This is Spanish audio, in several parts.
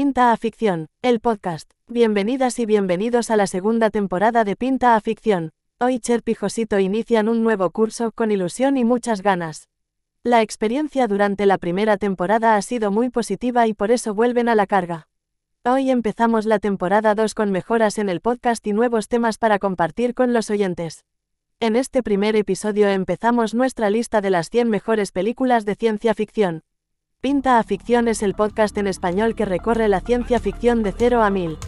Pinta a Ficción, el podcast. Bienvenidas y bienvenidos a la segunda temporada de Pinta a Ficción. Hoy Cherp y Josito inician un nuevo curso con ilusión y muchas ganas. La experiencia durante la primera temporada ha sido muy positiva y por eso vuelven a la carga. Hoy empezamos la temporada 2 con mejoras en el podcast y nuevos temas para compartir con los oyentes. En este primer episodio empezamos nuestra lista de las 100 mejores películas de ciencia ficción. Pinta a Ficción es el podcast en español que recorre la ciencia ficción de 0 a 1000.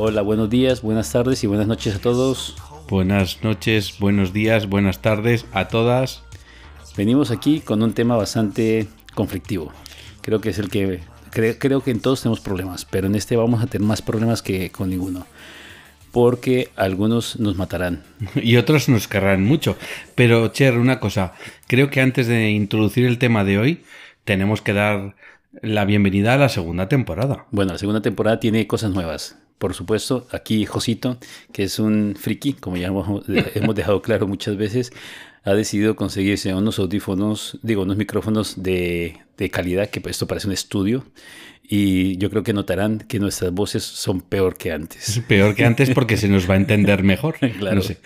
Hola, buenos días, buenas tardes y buenas noches a todos. Buenas noches, buenos días, buenas tardes a todas. Venimos aquí con un tema bastante conflictivo. Creo que es el que cre- creo que en todos tenemos problemas, pero en este vamos a tener más problemas que con ninguno. Porque algunos nos matarán. Y otros nos querrán mucho. Pero, Cher, una cosa. Creo que antes de introducir el tema de hoy, tenemos que dar la bienvenida a la segunda temporada. Bueno, la segunda temporada tiene cosas nuevas. Por supuesto, aquí Josito, que es un friki, como ya hemos, hemos dejado claro muchas veces, ha decidido conseguirse unos audífonos, digo, unos micrófonos de, de calidad, que esto parece un estudio. Y yo creo que notarán que nuestras voces son peor que antes. Es peor que antes porque se nos va a entender mejor. Claro. No sé.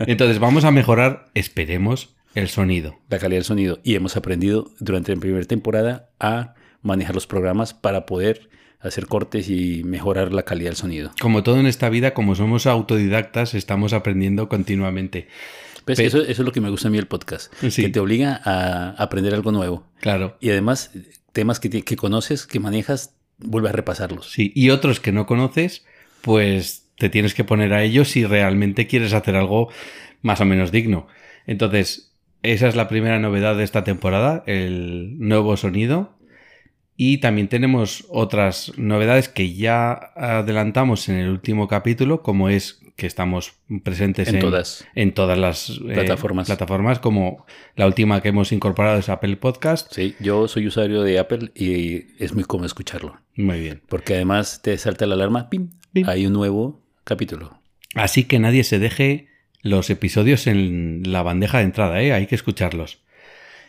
Entonces, vamos a mejorar, esperemos, el sonido. La calidad del sonido. Y hemos aprendido durante la primera temporada a manejar los programas para poder hacer cortes y mejorar la calidad del sonido. Como todo en esta vida, como somos autodidactas, estamos aprendiendo continuamente. Pues eso, eso es lo que me gusta a mí del podcast, Sí. que te obliga a aprender algo nuevo. Claro. Y además, temas que, que conoces, que manejas, vuelve a repasarlos. Sí, y otros que no conoces, pues te tienes que poner a ellos si realmente quieres hacer algo más o menos digno. Entonces, esa es la primera novedad de esta temporada, el nuevo sonido. Y también tenemos otras novedades que ya adelantamos en el último capítulo, como es que estamos presentes En en, todas. en todas las eh, Plataformas. plataformas, como la última que hemos incorporado es Apple Podcast. Sí, yo soy usuario de Apple y es muy cómodo escucharlo. Muy bien. Porque además te salta la alarma, ¡pim! Pim. Hay un nuevo capítulo. Así que nadie se deje los episodios en la bandeja de entrada, ¿eh? hay que escucharlos.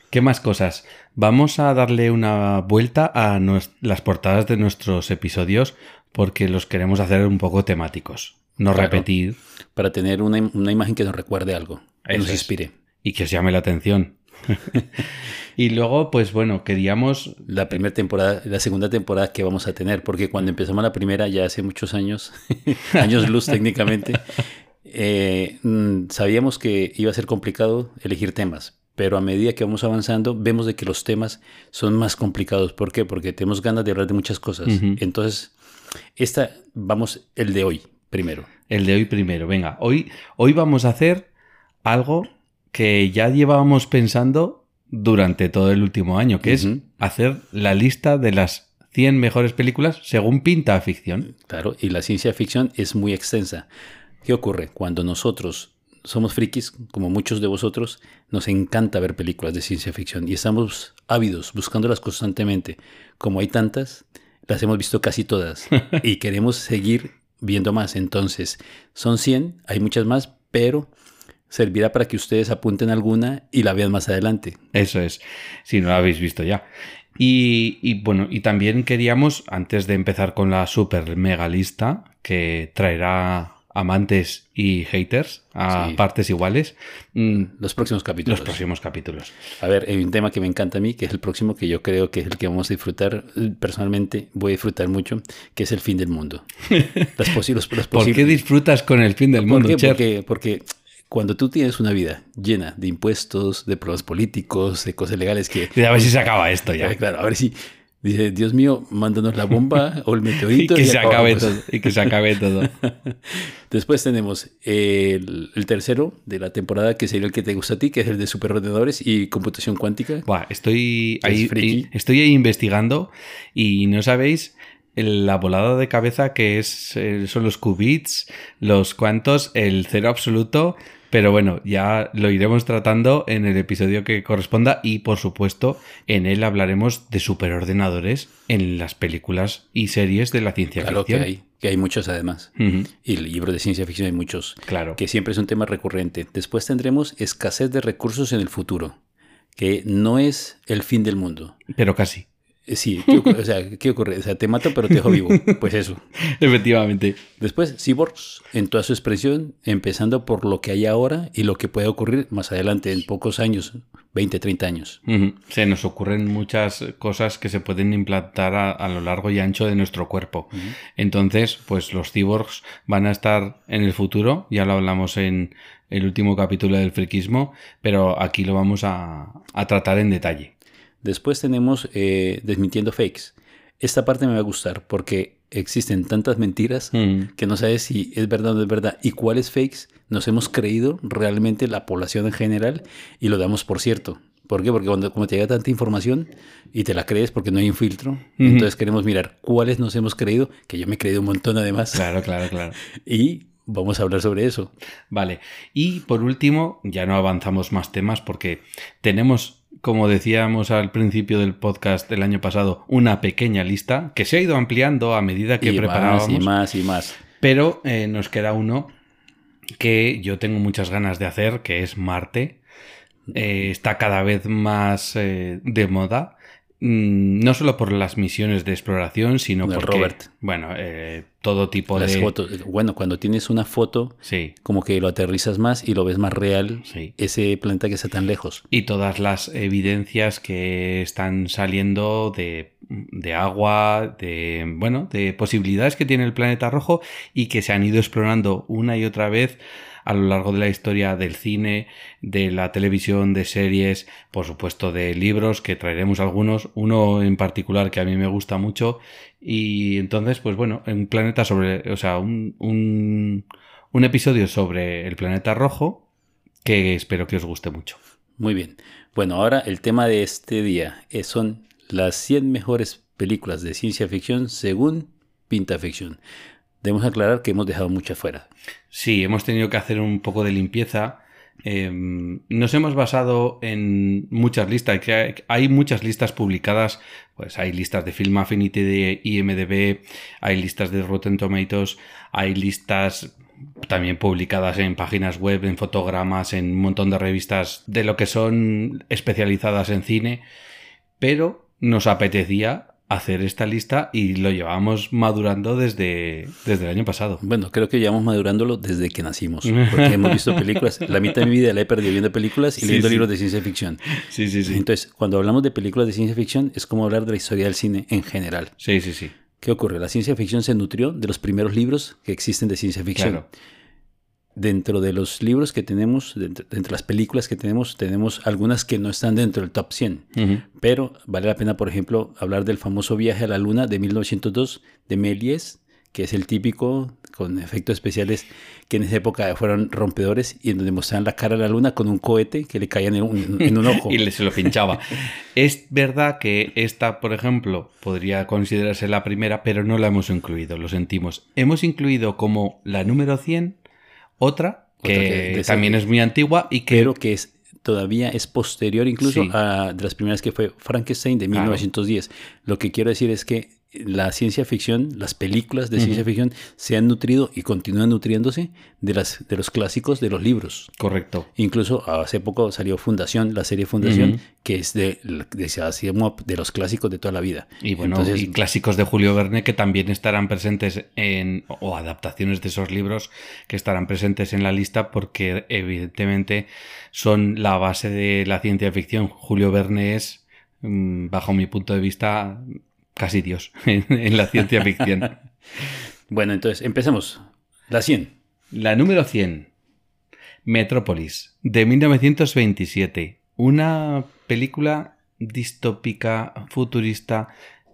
¿Qué más cosas? Vamos a darle una vuelta a las portadas de nuestros episodios porque los queremos hacer un poco temáticos. No Claro. repetir Para tener una, im- una imagen que nos recuerde algo, que Eso nos es. inspire. y que os llame la atención. y luego, pues bueno, queríamos... La primera temporada, la segunda temporada que vamos a tener, porque cuando empezamos la primera, ya hace muchos años, años luz técnicamente, eh, mm, sabíamos que iba a ser complicado elegir temas, pero a medida que vamos avanzando, vemos de que los temas son más complicados. ¿Por qué? Porque tenemos ganas de hablar de muchas cosas. Entonces, esta, vamos, el de hoy, primero. El de hoy primero. Venga, hoy, hoy vamos a hacer algo que ya llevábamos pensando durante todo el último año, que es hacer la lista de las 100 mejores películas según pinta a ficción. Claro, y la ciencia ficción es muy extensa. ¿Qué ocurre? Cuando nosotros somos frikis, como muchos de vosotros, nos encanta ver películas de ciencia ficción y estamos ávidos, buscándolas constantemente. Como hay tantas, las hemos visto casi todas y queremos seguir viendo más. Entonces, son 100, hay muchas más, pero servirá para que ustedes apunten alguna y la vean más adelante. Eso es, si no lo habéis visto ya. Y, y, bueno, y también queríamos, antes de empezar con la super mega lista, que traerá amantes y haters a Sí. partes iguales, mm, Los próximos capítulos. los próximos capítulos. A ver, hay un tema que me encanta a mí, que es el próximo, que yo creo que es el que vamos a disfrutar. eh, Personalmente voy a disfrutar mucho, que es el fin del mundo. Las posi- los- ¿Por qué disfrutas con el fin del ¿Por mundo, qué? Porque, porque cuando tú tienes una vida llena de impuestos, de problemas políticos, de cosas legales que... A ver si se acaba esto ya. Claro, a ver si... Dice, Dios mío, mándanos la bomba o el Y meteorito. que se acabe todo. Y que se acabe todo. Después tenemos el, el tercero de la temporada, que sería el que te gusta a ti, que es el de superordenadores y computación cuántica. Buah, estoy Es ahí, estoy ahí investigando y no sabéis la volada de cabeza que es eh, son los qubits, los cuantos, el cero absoluto. Pero bueno, ya lo iremos tratando en el episodio que corresponda y por supuesto en él hablaremos de superordenadores en las películas y series de la ciencia Claro que ficción. hay, que hay muchos además. Ujú, Y el libro de ciencia ficción hay muchos. claro. que siempre es un tema recurrente. Después tendremos escasez de recursos en el futuro, que no es el fin del mundo. Pero casi. Eh, Sí, ¿qué ocurre? O sea, ¿qué ocurre? O sea, te mato pero te dejo vivo. Pues eso. Efectivamente. Después, cyborgs en toda su expresión, empezando por lo que hay ahora y lo que puede ocurrir más adelante, en pocos años, 20, 30 años. Se nos ocurren muchas cosas que se pueden implantar a, a lo largo y ancho de nuestro cuerpo. Entonces, pues los cyborgs van a estar en el futuro, ya lo hablamos en el último capítulo del friquismo, pero aquí lo vamos a, a tratar en detalle. Después tenemos eh, desmintiendo fakes. Esta parte me va a gustar porque existen tantas mentiras Mm. que no sabes si es verdad o no es verdad y cuáles fakes nos hemos creído realmente la población en general y lo damos por cierto. ¿Por qué? Porque cuando como te llega tanta información y te la crees porque no hay un filtro, entonces queremos mirar cuáles nos hemos creído, que yo me he creído un montón además, Claro, claro, claro. y vamos a hablar sobre eso. Vale. Y por último, ya no avanzamos más temas porque tenemos, como decíamos al principio del podcast del año pasado, una pequeña lista que se ha ido ampliando a medida que y preparábamos. más y más y más. Pero eh, nos queda uno que yo tengo muchas ganas de hacer, que es Marte. Eh, está cada vez más eh, de moda. Mm, No solo por las misiones de exploración, sino porque, Robert. bueno, eh, todo tipo Las de... fotos. Bueno, cuando tienes una foto, Sí, como que lo aterrizas más y lo ves más real, sí. ese planeta que está tan lejos. Y todas las evidencias que están saliendo de, de agua, de, bueno, de posibilidades que tiene el planeta rojo y que se han ido explorando una y otra vez a lo largo de la historia del cine, de la televisión, de series, por supuesto de libros, que traeremos algunos, uno en particular que a mí me gusta mucho. Y entonces, pues bueno, un planeta sobre, o sea, un, un, episodio sobre el planeta rojo que espero que os guste mucho. Muy bien. Bueno, ahora el tema de este día eh, son las 100 mejores películas de ciencia ficción según Pinta Ficción. Debemos aclarar que hemos dejado muchas fuera. Sí, hemos tenido que hacer un poco de limpieza. Eh, nos hemos basado en muchas listas, hay muchas listas publicadas, pues hay listas de Film Affinity de IMDB, hay listas de Rotten Tomatoes, hay listas también publicadas en páginas web, en fotogramas, en un montón de revistas de lo que son especializadas en cine, pero nos apetecía hacer esta lista y lo llevamos madurando desde, desde el año pasado. Bueno, creo que llevamos madurándolo desde que nacimos. Porque hemos visto películas. La mitad de mi vida la he perdido viendo películas y Sí, leyendo sí. libros de ciencia ficción. Sí, sí, sí. Entonces, cuando hablamos de películas de ciencia ficción, es como hablar de la historia del cine en general. Sí, sí, sí. ¿Qué ocurre? La ciencia ficción se nutrió de los primeros libros que existen de ciencia ficción. Claro. Dentro de los libros que tenemos, dentro, dentro de las películas que tenemos, tenemos algunas que no están dentro del top 100. Ujú. Pero vale la pena, por ejemplo, hablar del famoso viaje a la Luna de 1902 de Méliès, que es el típico con efectos especiales que en esa época fueron rompedores y en donde mostraban la cara a la Luna con un cohete que le caía en un, en un ojo. y se lo pinchaba. es verdad que esta, por ejemplo, podría considerarse la primera, pero no la hemos incluido, lo sentimos. Hemos incluido como la número 100 otra que, Otra que- también es muy antigua y que pero que es todavía es posterior incluso Sí. a de las primeras que fue Frankenstein de Claro. 1910. Lo que quiero decir es que la ciencia ficción, las películas de ciencia ficción se han nutrido y continúan nutriéndose de las de los clásicos de los libros. correcto. Incluso hace poco salió Fundación, la serie Fundación, que es de, de, de los clásicos de toda la vida. Y bueno, Entonces, y clásicos de Julio Verne que también estarán presentes en, o adaptaciones de esos libros que estarán presentes en la lista porque evidentemente son la base de la ciencia ficción. Julio Verne es, mm, bajo mi punto de vista, casi Dios en, en la ciencia ficción. Bueno, entonces empecemos. La 100. La número 100. Metrópolis, de 1927. Una película distópica, futurista,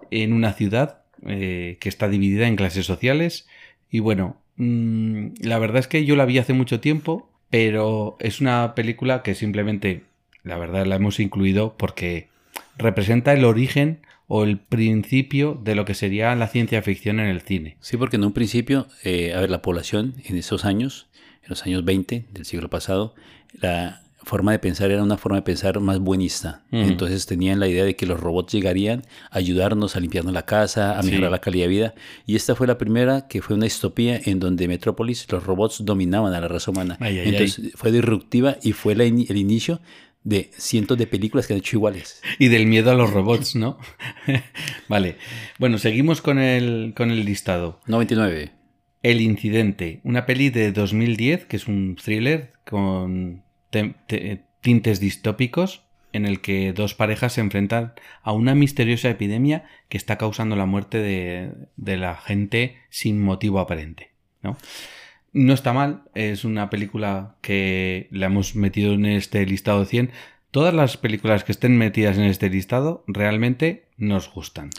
en una ciudad eh, que está dividida en clases sociales. Y bueno, mm, la verdad es que yo la vi hace mucho tiempo, pero es una película que simplemente, la verdad, la hemos incluido porque representa el origen o el principio de lo que sería la ciencia ficción en el cine. Sí, porque en un principio, eh, a ver, la población en esos años, en los años 20 del siglo pasado, la forma de pensar era una forma de pensar más buenista. Entonces tenían la idea de que los robots llegarían a ayudarnos a limpiarnos la casa, a Sí. mejorar la calidad de vida. Y esta fue la primera que fue una distopía en donde Metrópolis, los robots dominaban a la raza humana. Ay, ay, Entonces fue disruptiva y fue el inicio de cientos de películas que han hecho iguales. Y del miedo a los robots, ¿no? vale. Bueno, seguimos con el, con el listado. 99. El Incidente, una peli de 2010 que es un thriller con te- te- tintes distópicos en el que dos parejas se enfrentan a una misteriosa epidemia que está causando la muerte de, de la gente sin motivo aparente. ¿no? No está mal, es una película que la hemos metido en este listado de 100. Todas las películas que estén metidas en este listado realmente nos gustan.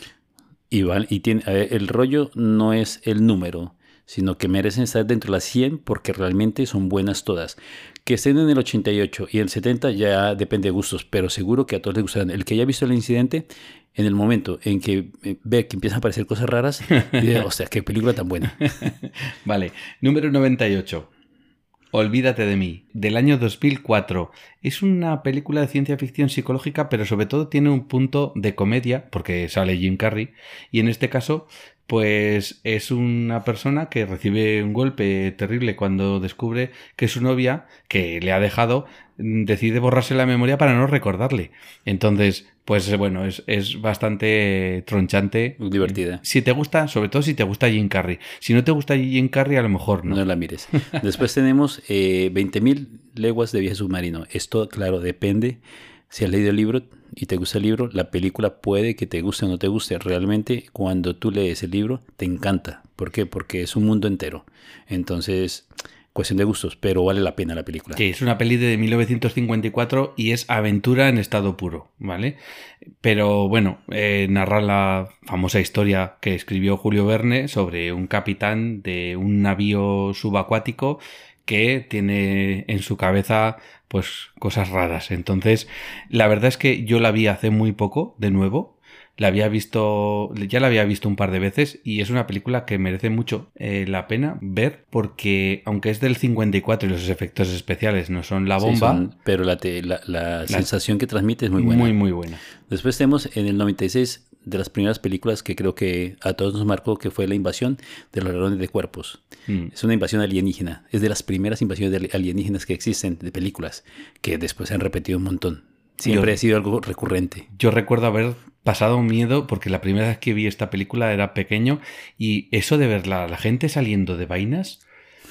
Y, y tiene, el rollo no es el número, sino que merecen estar dentro de las 100 porque realmente son buenas todas. Que estén en el 88 y el 70 ya depende de gustos, pero seguro que a todos les gustarán. El que haya visto el incidente, en el momento en que eh, ve que empiezan a aparecer cosas raras, dice, o sea, qué película tan buena. Vale, número 98. Olvídate de mí, del año 2004. Es una película de ciencia ficción psicológica, pero sobre todo tiene un punto de comedia, porque sale Jim Carrey, y en este caso, pues es una persona que recibe un golpe terrible cuando descubre que su novia, que le ha dejado, decide borrarse la memoria para no recordarle. Entonces, pues bueno, es, es bastante tronchante. Divertida. Si te gusta, sobre todo si te gusta Jim Carrey. Si no te gusta Jim Carrey, a lo mejor no. No la mires. Después tenemos eh, 20.000 leguas de viaje submarino. Esto, claro, depende. Si has leído el libro y te gusta el libro, la película puede que te guste o no te guste. Realmente, cuando tú lees el libro, te encanta. ¿Por qué? Porque es un mundo entero. Entonces, cuestión de gustos, pero vale la pena la película. Sí, es una peli de 1954 y es aventura en estado puro, ¿vale? Pero bueno, eh, narra la famosa historia que escribió Julio Verne sobre un capitán de un navío subacuático que tiene en su cabeza pues cosas raras. Entonces, la verdad es que yo la vi hace muy poco, de nuevo. La había visto, ya la había visto un par de veces y es una película que merece mucho eh, la pena ver porque aunque es del 54 y los efectos especiales no son la Sí, bomba, son- pero la, te- la- la sensación que transmite es muy buena. muy muy buena. Después tenemos en el 96 de las primeras películas que creo que a todos nos marcó, que fue la invasión de los ladrones de cuerpos. Mm. Es una invasión alienígena. Es de las primeras invasiones de alienígenas que existen de películas, que después se han repetido un montón. Siempre Yo- ha sido algo recurrente. Yo recuerdo haber pasado miedo porque la primera vez que vi esta película era pequeño y eso de ver la, gente saliendo de vainas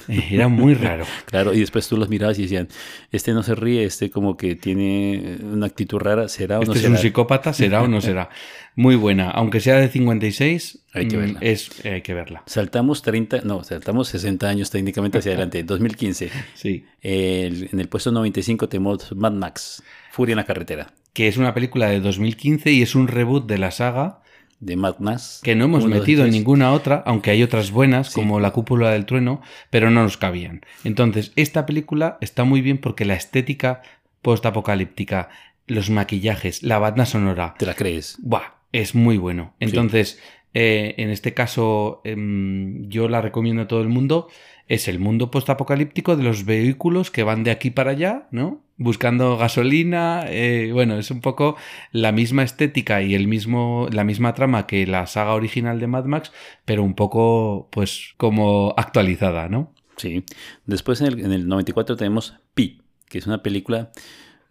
eh, era muy raro. Claro, y después tú los mirabas y decían, este no se ríe, este como que tiene una actitud rara, ¿será o Este no es será? un psicópata, será o no será. Muy buena, aunque sea de 56, Hay que mm, verla. es, hay que verla. Saltamos 30, no, saltamos 60 años técnicamente hacia adelante, 2015. Sí. El- en el puesto 95 tenemos Mad Max, Furia en la carretera, Que es una película de 2015 y es un reboot de la saga de Mad Max. que no hemos metido en ninguna otra, aunque hay otras buenas, Sí. como La cúpula del trueno, pero no nos cabían. Entonces, esta película está muy bien porque la estética postapocalíptica, los maquillajes, la banda sonora, ¿Te la crees? ¡buah! es muy bueno. Entonces, eh, en este caso, em, yo la recomiendo a todo el mundo. Es el mundo postapocalíptico de los vehículos que van de aquí para allá, ¿no? Buscando gasolina. eh, bueno, es un poco la misma estética y el mismo, la misma trama que la saga original de Mad Max, pero un poco, pues, como actualizada, ¿no? Sí. Después en el, en el 94 tenemos Pi, que es una película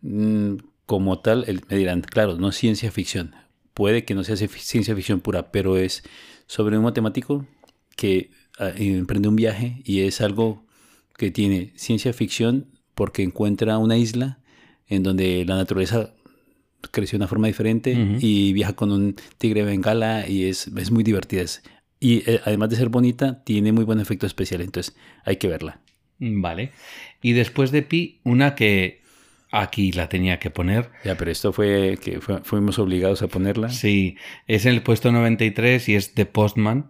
mm, como tal, el- me dirán, claro, no es ciencia ficción. Puede que no sea ci- ciencia ficción pura, pero es sobre un matemático que emprende un viaje y es algo que tiene ciencia ficción porque encuentra una isla en donde la naturaleza creció de una forma diferente y viaja con un tigre bengala y es, es muy divertida. Es- y eh, además de ser bonita, tiene muy buen efecto especial, entonces hay que verla. Vale. Y después de Pi, una que aquí la tenía que poner. Ya, pero esto fue que fuimos obligados a ponerla. Sí, es en el puesto 93 y es The Postman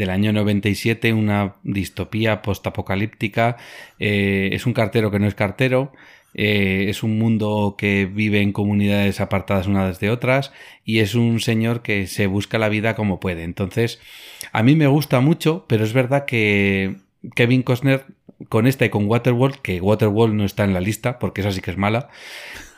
del año 97, una distopía postapocalíptica. Eh, es un cartero que no es cartero. eh, es un mundo que vive en comunidades apartadas unas de otras y es un señor que se busca la vida como puede. Entonces, a mí me gusta mucho, pero es verdad que Kevin Costner con esta y con Waterworld, que Waterworld no está en la lista porque esa sí que es mala.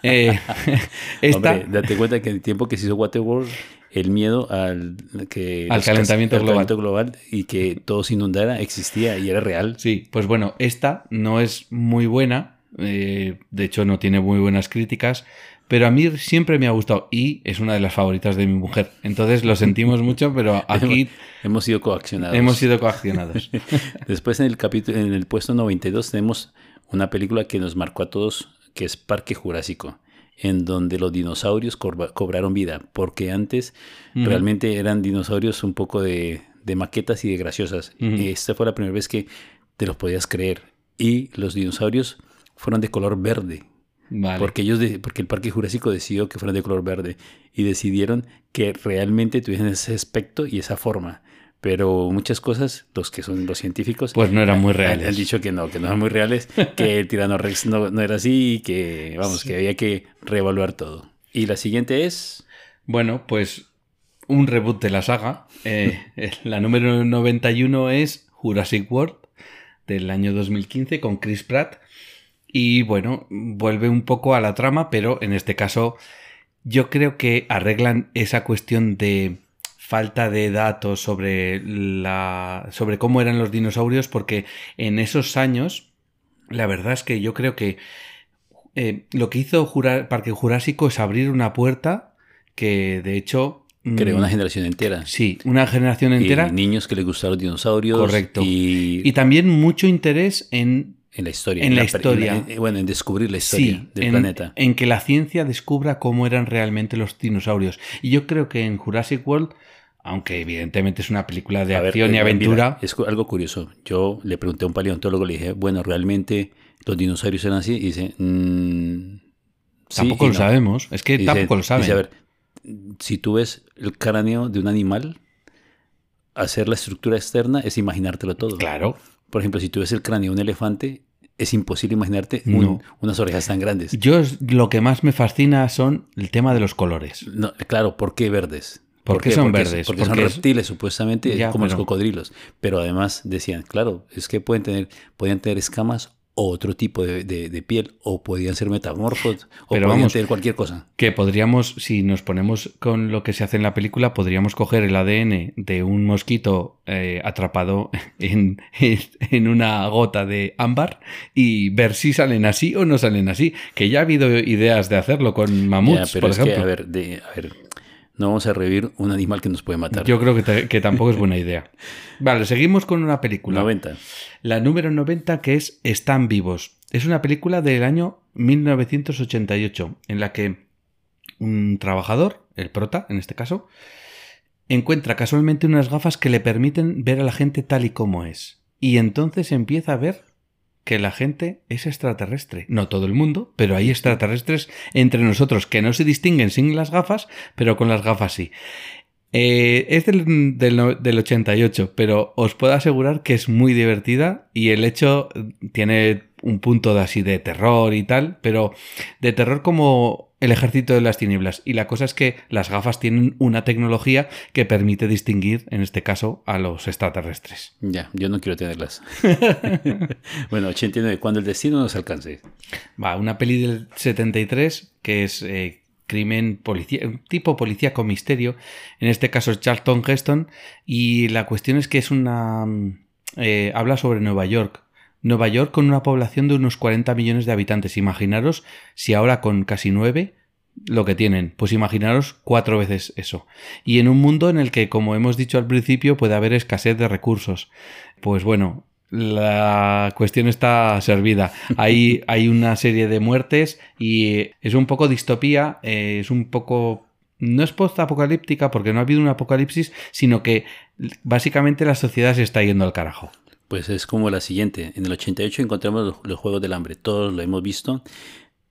eh, esta, Hombre, date cuenta que el tiempo que se hizo Waterworld, el miedo al, que Al calentamiento al global. calentamiento global y que todo se inundara existía y era real. Sí, pues bueno, esta no es muy buena, eh, de hecho no tiene muy buenas críticas, pero a mí siempre me ha gustado y es una de las favoritas de mi mujer. Entonces lo sentimos mucho, pero aquí Hemos sido coaccionados. hemos sido coaccionados. Después en el capítulo, en el puesto 92 tenemos una película que nos marcó a todos, que es Parque Jurásico, en donde los dinosaurios cobraron vida, porque antes realmente eran dinosaurios un poco de, de maquetas y de graciosas. Y esta fue la primera vez que te los podías creer. Y los dinosaurios fueron de color verde. Vale. Porque ellos, de- porque el Parque Jurásico decidió que fueran de color verde y decidieron que realmente tuviesen ese aspecto y esa forma. Pero muchas cosas, los que son los científicos, Pues no eran muy reales. Han dicho que no, que no eran muy reales, que el Tyrannorex no, no era así y que, vamos, que había que reevaluar todo. Y la siguiente es... Bueno, pues un reboot de la saga. Eh, la número 91 es Jurassic World del año 2015 con Chris Pratt. Y bueno, vuelve un poco a la trama, pero en este caso yo creo que arreglan esa cuestión de falta de datos sobre la sobre cómo eran los dinosaurios porque en esos años la verdad es que yo creo que eh, lo que hizo Jura- Parque Jurásico es abrir una puerta que de hecho Creó mm, una generación entera. sí una generación entera Y niños que les gustaron los dinosaurios. Correcto. Y, y también mucho interés en en la historia. en la historia. en- bueno, en descubrir la historia Sí, del en, planeta. en que la ciencia descubra cómo eran realmente los dinosaurios. Y yo creo que en Jurassic World, aunque evidentemente es una película de A ver, acción y eh, aventura, mira, es algo curioso. Yo le pregunté a un paleontólogo, le dije, bueno, ¿realmente los dinosaurios eran así? Y dice, "Mm, tampoco lo no". sabemos. Es que Dice- tampoco lo saben. dice, a ver, si tú ves el cráneo de un animal, hacer la estructura externa es imaginártelo todo. Claro. Por ejemplo, si tú ves el cráneo de un elefante, es imposible imaginarte un- No. unas orejas tan grandes. Yo lo que más me fascina son el tema de los colores. No, claro, ¿por qué verdes? ¿Por qué son Porque- verdes? Porque, son es- reptiles, supuestamente, Ya, como los cocodrilos. Pero además decían, claro, es que pueden tener, podían tener escamas o otro tipo de, de- de piel, o podían ser metamorfos, o Pero podían vamos, tener cualquier cosa. Que podríamos, si nos ponemos con lo que se hace en la película, podríamos coger el ADN de un mosquito eh, atrapado en, en una gota de ámbar y ver si salen así o no salen así. Que ya ha habido ideas de hacerlo con mamuts, Ya, pero por es ejemplo. que, a ver, de- a ver, no vamos a revivir un animal que nos puede matar. Yo creo que, te- que tampoco es buena idea. Vale, seguimos con una película. 90. La número 90 que es Están vivos. Es una película del año 1988 en la que un trabajador, el prota en este caso, encuentra casualmente unas gafas que le permiten ver a la gente tal y como es. Y entonces empieza a ver que la gente es extraterrestre. No todo el mundo, pero hay extraterrestres entre nosotros que no se distinguen sin las gafas, pero con las gafas sí. Eh, es del, del, no- del 88, pero os puedo asegurar que es muy divertida y el hecho eh, tiene un punto de así de terror y tal, pero de terror como el ejército de las tinieblas. Y la cosa es que las gafas tienen una tecnología que permite distinguir, en este caso, a los extraterrestres. Ya, yo no quiero tenerlas. bueno, 89, cuando el destino nos alcance. Va, una peli del 73 que es eh, crimen policía, un tipo policía con misterio. En este caso es Charlton Heston. Y la cuestión es que es una. mm, eh, habla sobre Nueva York. Nueva York con una población de unos 40 millones de habitantes. Imaginaros si ahora con casi 9 lo que tienen. Pues imaginaros cuatro veces eso. Y en un mundo en el que, como hemos dicho al principio, puede haber escasez de recursos. Pues bueno, la cuestión está servida. Hay, hay una serie de muertes y es un poco distopía, eh, es un poco... No es post-apocalíptica porque no ha habido un apocalipsis, sino que básicamente la sociedad se está yendo al carajo. Pues es como la siguiente. En el 88 encontramos los, los Juegos del Hambre. Todos lo hemos visto.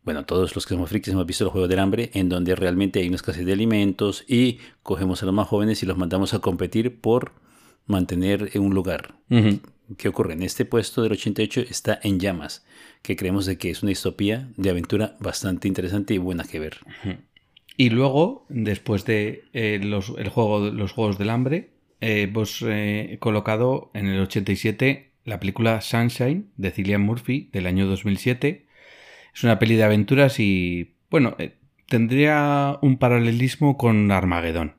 bueno, todos los que somos frikis hemos visto los Juegos del Hambre, en donde realmente hay una escasez de alimentos y cogemos a los más jóvenes y los mandamos a competir por mantener un lugar. Ujú. ¿Qué ocurre? En este puesto del 88 está En Llamas, que creemos de que es una distopía de aventura bastante interesante y buena que ver. Y luego, después de eh, los, el juego, los Juegos del Hambre, eh, eh, colocado en el 87 la película Sunshine de Cillian Murphy del año 2007. Es una peli de aventuras y, bueno, eh, tendría un paralelismo con Armagedón.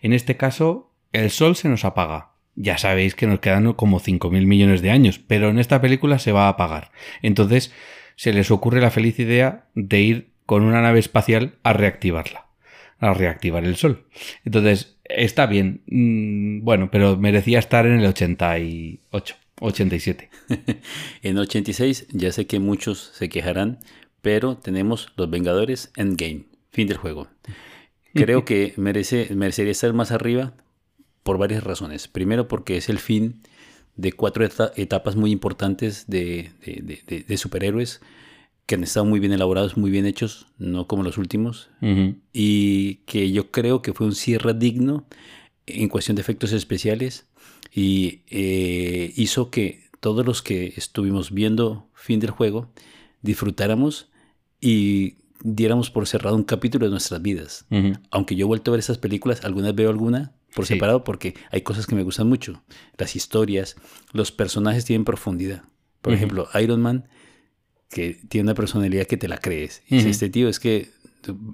En este caso, el sol se nos apaga. Ya sabéis que nos quedan como 5.000 millones de años, pero en esta película se va a apagar. Entonces, se les ocurre la feliz idea de ir con una nave espacial a reactivarla, a reactivar el sol. Entonces, está bien, mm, bueno, pero merecía estar en el 88, 87. En 86 ya sé que muchos se quejarán, pero tenemos Los Vengadores Endgame, fin del juego. Creo que merece, merecería estar más arriba por varias razones. Primero porque es el fin de cuatro eta- etapas muy importantes de, de- de- de- de superhéroes que han estado muy bien elaborados, muy bien hechos, no como los últimos, y que yo creo que fue un cierre digno en cuestión de efectos especiales y eh, hizo que todos los que estuvimos viendo fin del juego disfrutáramos y diéramos por cerrado un capítulo de nuestras vidas. Aunque yo he vuelto a ver esas películas, algunas veo alguna por Sí. separado porque hay cosas que me gustan mucho. Las historias, los personajes tienen profundidad. Por ejemplo, Iron Man, que tiene una personalidad que te la crees. Y este tío es que,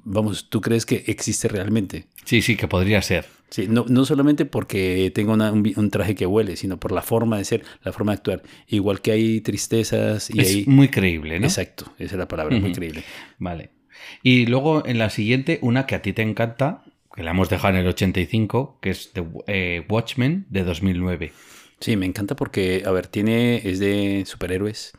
vamos, tú crees que existe realmente. Sí, sí, que podría ser. Sí, no, no solamente porque tenga una- un, traje que huele, sino por la forma de ser, la forma de actuar. Igual que hay tristezas y es hay... muy creíble, ¿no? Exacto, esa es la palabra, muy creíble. Vale. Y luego en la siguiente, una que a ti te encanta, que la hemos dejado en el 85, que es The eh, Watchmen de 2009. Sí, me encanta porque, a ver, tiene, es de superhéroes.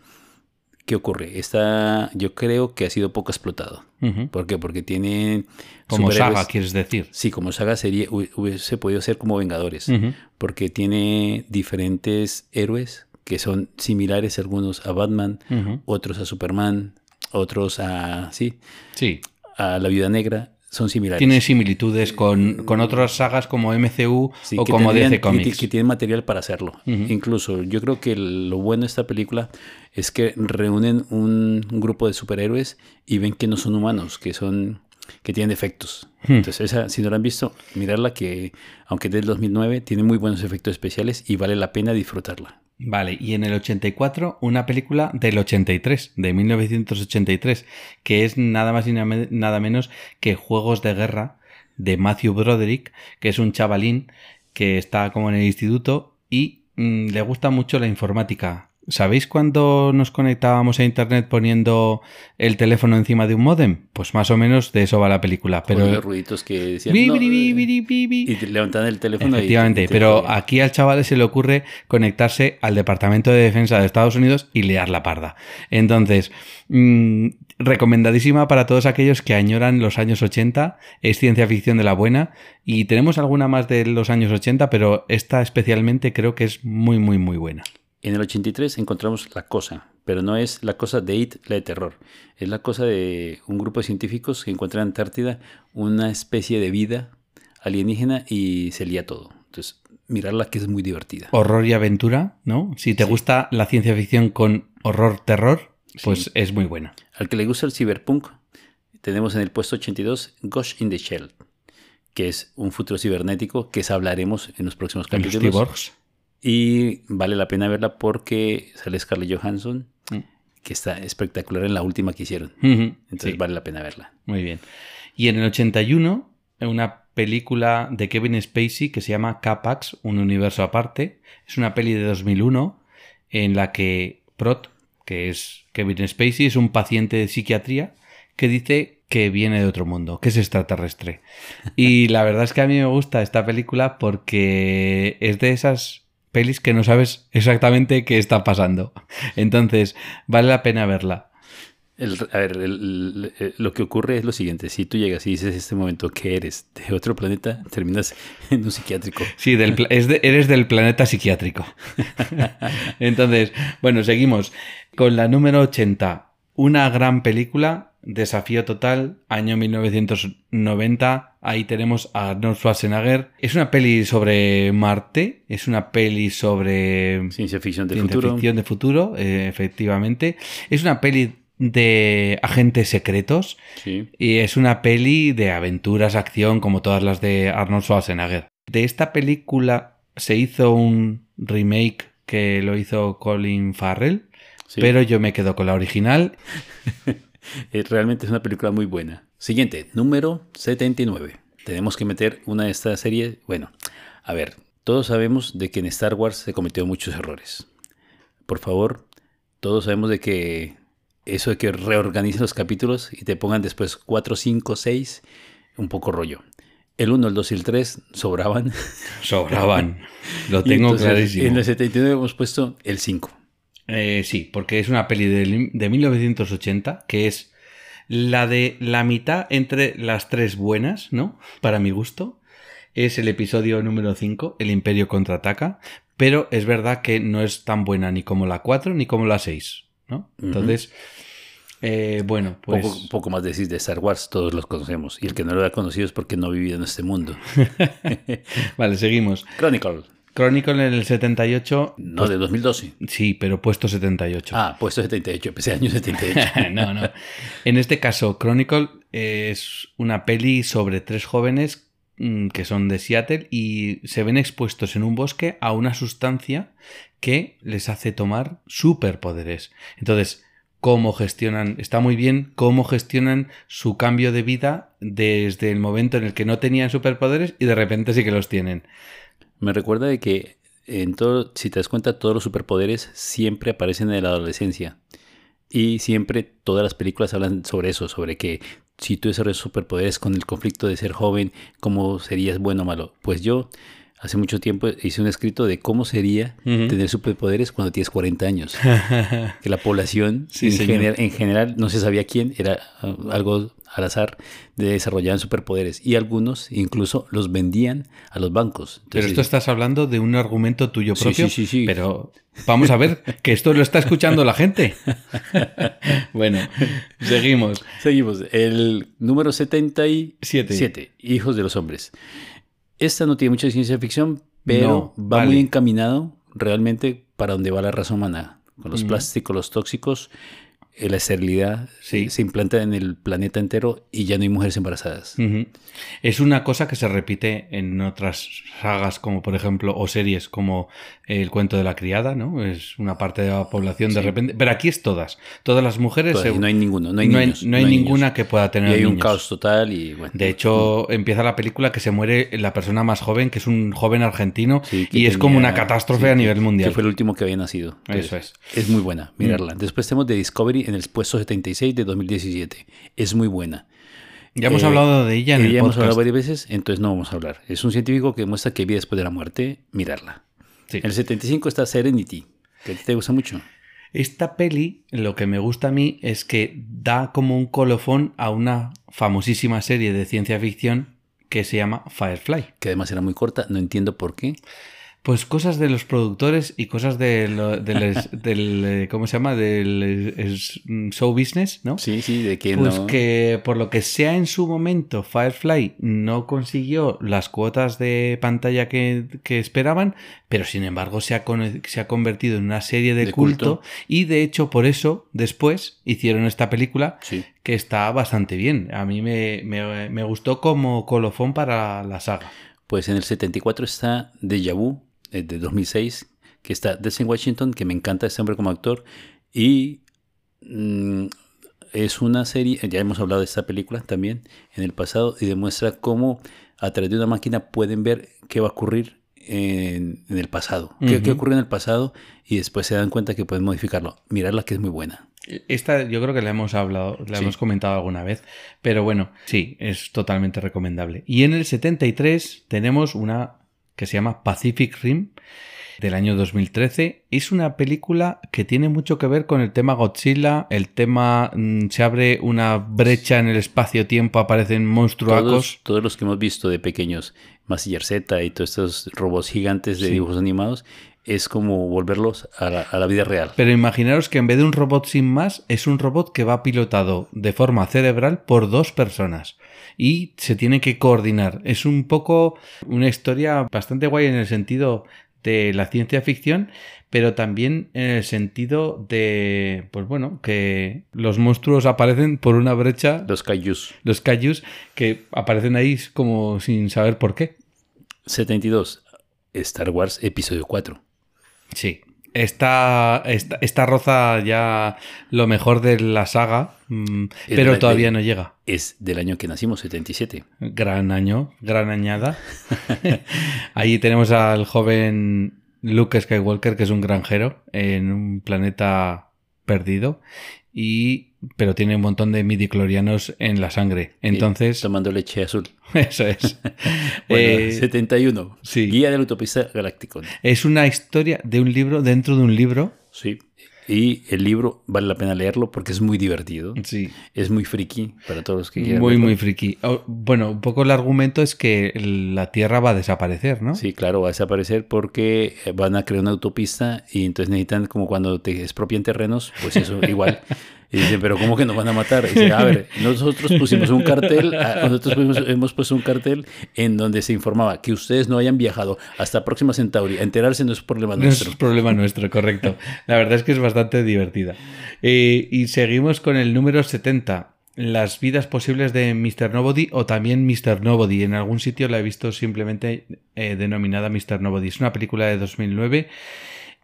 ¿Qué ocurre? Esta, yo creo que ha sido poco explotado. Ujú. ¿Por qué? Porque tiene Como saga, quieres decir. Sí, como saga sería, hu- hubiese podido ser como Vengadores, porque tiene diferentes héroes que son similares algunos a Batman, otros a Superman, otros a, sí, Sí. a la Viuda Negra, son similares. Tiene similitudes con, con otras sagas como MCU Sí, o que como tendrían- DC que- Comics. Que, tienen material para hacerlo. Incluso yo creo que lo bueno de esta película es que reúnen un, un grupo de superhéroes y ven que no son humanos, que son que tienen defectos. Hmm. Entonces, esa, si no la han visto, mirarla que, aunque es del 2009, tiene muy buenos efectos especiales y vale la pena disfrutarla. Vale, y en el 84 una película del 83, de 1983, que es nada más y nada me- nada menos que Juegos de Guerra de Matthew Broderick, que es un chavalín que está como en el instituto y mm, le gusta mucho la informática. ¿Sabéis cuando nos conectábamos a internet poniendo el teléfono encima de un módem? Pues más o menos de eso va la película. Pero los ruiditos que decían. Eh, y levantan el teléfono Efectivamente, y te pero aquí al chaval se le ocurre conectarse al Departamento de Defensa de Estados Unidos y liar la parda. Entonces, mm, recomendadísima para todos aquellos que añoran los años 80, es ciencia ficción de la buena y tenemos alguna más de los años 80, pero esta especialmente creo que es muy, muy, muy buena. En el 83 encontramos La Cosa, pero no es la cosa de It, la de terror. Es la cosa de un grupo de científicos que encuentran en Antártida una especie de vida alienígena y se lía todo. Entonces, mirarla que es muy divertida. Horror y aventura, ¿no? Si te Sí. gusta la ciencia ficción con horror-terror, pues Sí. es muy buena. Al que le gusta el cyberpunk, tenemos en el puesto 82 Ghost in the Shell, que es un futuro cibernético que hablaremos en los próximos los capítulos. Y vale la pena verla porque sale Scarlett Johansson, Mm. que está espectacular en la última que hicieron. Entonces sí. vale la pena verla. Muy bien. Y en el 81, una película de Kevin Spacey que se llama Capax, un universo aparte. Es una peli de 2001 en la que Prot, que es Kevin Spacey, es un paciente de psiquiatría que dice que viene de otro mundo, que es extraterrestre. Y la verdad es que a mí me gusta esta película porque es de esas pelis que no sabes exactamente qué está pasando. Entonces, vale la pena verla. El- a ver, el- el- lo que ocurre es lo siguiente. Si tú llegas y dices en este momento que eres de otro planeta, terminas en un psiquiátrico. Sí, del pla- es de- eres del planeta psiquiátrico. Entonces, bueno, seguimos con la número 80. Una gran película Desafío Total, año 1990. Ahí tenemos a Arnold Schwarzenegger. Es una peli sobre Marte, es una peli sobre Ciencia ficción de ciencia futuro. ficción de futuro, eh, efectivamente. Es una peli de agentes secretos Sí. y es una peli de aventuras, acción, como todas las de Arnold Schwarzenegger. De esta película se hizo un remake que lo hizo Colin Farrell, sí. pero yo me quedo con la original. Eh, Realmente es una película muy buena. Siguiente, número 79. Tenemos que meter una de estas series. Bueno, a ver, todos sabemos de que en Star Wars se cometió muchos errores. Por favor, todos sabemos de que eso de que reorganicen los capítulos y te pongan después 4, 5, 6, un poco rollo. El 1, el 2 y el 3 sobraban. Sobraban. Lo tengo entonces, clarísimo. En el 79 hemos puesto el 5. Eh, sí, porque es una peli de, de 1980 que es la de la mitad entre las tres buenas, ¿no? Para mi gusto. Es el episodio número 5, El Imperio contraataca. Pero es verdad que no es tan buena ni como la 4 ni como la 6, ¿no? Entonces, eh, bueno, pues. Poco, poco más decir de Star Wars, todos los conocemos. Y el que no lo ha conocido es porque no ha vivido en este mundo. Vale, seguimos. Chronicle, Chronicle en el 78. no de 2012. Sí, pero puesto 78. Ah, puesto 78, empecé año 78. no, no. En este caso, Chronicle es una peli sobre tres jóvenes mm, que son de Seattle y se ven expuestos en un bosque a una sustancia que les hace tomar superpoderes. Entonces, cómo gestionan, está muy bien cómo gestionan su cambio de vida desde el momento en el que no tenían superpoderes y de repente sí que los tienen. Me recuerda de que en todo, si te das cuenta, todos los superpoderes siempre aparecen en la adolescencia. Y siempre todas las películas hablan sobre eso, sobre que si tú desarrollas superpoderes con el conflicto de ser joven, cómo serías bueno o malo. Pues yo hace mucho tiempo hice un escrito de cómo sería tener superpoderes cuando tienes 40 años. que la población Sí, en, general, en general no se sabía quién, era uh, algo al azar de desarrollar superpoderes y algunos incluso los vendían a los bancos. Pero esto estás hablando de un argumento tuyo propio. sí, sí, sí. Pero vamos a ver que esto lo está escuchando la gente. bueno, seguimos. Seguimos. El número 77. Siete. Hijos de los hombres. Esta no tiene mucha ciencia ficción, pero No, va vale. muy encaminado realmente para donde va la raza humana. Con los plásticos, los tóxicos, la esterilidad Sí. se implanta en el planeta entero y ya no hay mujeres embarazadas. Es una cosa que se repite en otras sagas, como por ejemplo, o series como El cuento de la criada, ¿no? Es una parte de la población de repente. Pero aquí es todas. Todas las mujeres. Se- no hay ninguno, no hay no niños. no hay niños. ninguna que pueda Y tener hay un caos total y bueno. De hecho, empieza la película que se muere la persona más joven, que es un joven argentino, Sí, y es como una catástrofe a nivel mundial. Que fue el último que había nacido. Eso es. Es muy buena, mirarla. Después tenemos The Discovery en el puesto 76 de 2017. Es muy buena. Ya hemos Eh, hablado de ella en Eh, el ya hemos podcast. hablado varias veces, entonces no vamos a hablar. Es un científico que muestra que vida después de la muerte, mirarla. Sí. En el 75 está Serenity, que a ti te gusta mucho. Esta peli, lo que me gusta a mí es que da como un colofón a una famosísima serie de ciencia ficción que se llama Firefly. Que además era muy corta, no entiendo por qué. Pues cosas de los productores y cosas de lo- del, eh, ¿cómo se llama? Del eh, es- mm, show business, ¿no? Sí, sí, de que Pues no. que por lo que sea en su momento Firefly no consiguió las cuotas de pantalla que, que esperaban, pero sin embargo se ha, con- se ha convertido en una serie de, De culto, culto. y de hecho por eso después hicieron esta película Sí. que está bastante bien. A mí me, me- me gustó como colofón para la saga. Pues en el 74 está Deja Vu, de 2006, que está Denzel Washington, que me encanta este hombre como actor. Y mm, es una serie, ya hemos hablado de esta película también en el pasado, y demuestra cómo a través de una máquina pueden ver qué va a ocurrir en, en el pasado. qué, qué ocurre en el pasado y después se dan cuenta que pueden modificarlo. Mirarla que es muy buena. Esta yo creo que la hemos hablado, la Sí. hemos comentado alguna vez, pero bueno, sí, es totalmente recomendable. Y en el 73 tenemos una que se llama Pacific Rim del año 2013. Es una película que tiene mucho que ver con el tema Godzilla, el tema mm, se abre una brecha en el espacio-tiempo, aparecen monstruacos. Todos, todos los que hemos visto de pequeños, Mazinger Z y todos estos robots gigantes de Sí. dibujos animados, es como volverlos a la, a la vida real. Pero imaginaros que en vez de un robot sin más, es un robot que va pilotado de forma cerebral por dos personas y se tiene que coordinar. Es un poco una historia bastante guay en el sentido de la ciencia ficción, pero también en el sentido de, pues bueno, que los monstruos aparecen por una brecha, Los Kaijus. los kaijus, que aparecen ahí como sin saber por qué. 72. Star Wars Episodio 4. Sí. Esta, esta, esta roza ya lo mejor de la saga, mm, pero todavía de- no llega. Es del año que nacimos, 77. Gran año, gran añada. Ahí tenemos al joven Luke Skywalker, que es un granjero en un planeta perdido, y pero tiene un montón de midiclorianos en la sangre. Entonces, Tomando leche azul. eso es. Bueno, Eh, 71. sí. Guía del autopista galáctico. es una historia de un libro dentro de un libro. Sí. Y el libro vale la pena leerlo porque es muy divertido. Sí. Es muy friki para todos los que quieran. Muy, verlo. muy friki. Oh, Bueno, un poco el argumento es que la Tierra va a desaparecer, ¿no? Sí, claro, va a desaparecer porque van a crear una autopista y entonces necesitan, como cuando te expropian terrenos, pues eso, igual. Y dicen, pero ¿cómo que nos van a matar? Y dice, a ver, nosotros pusimos un cartel, ah, nosotros pusimos- hemos puesto un cartel en donde se informaba que ustedes no hayan viajado hasta Próxima Centauri. Enterarse no es problema No nuestro. es problema nuestro, correcto. La verdad es que es bastante divertida. Eh, y seguimos con el número 70. Las vidas posibles de Mr. Nobody o también Mr. Nobody. En algún sitio la he visto simplemente eh, denominada Mr. Nobody. Es una película de 2009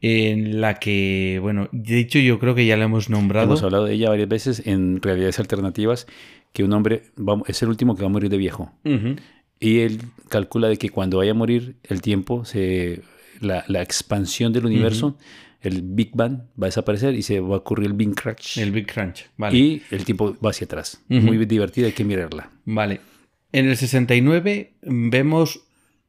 en la que, bueno, de hecho yo creo que ya la hemos nombrado. Hemos hablado de ella varias veces en realidades alternativas, que un hombre va- es el último que va a morir de viejo. Y él calcula de que cuando vaya a morir, el tiempo, se, la, la expansión del universo, el Big Bang va a desaparecer y se va a ocurrir el Big Crunch. El Big Crunch. Vale. Y el tiempo va hacia atrás. Muy divertida, hay que mirarla. Vale. En el 69 vemos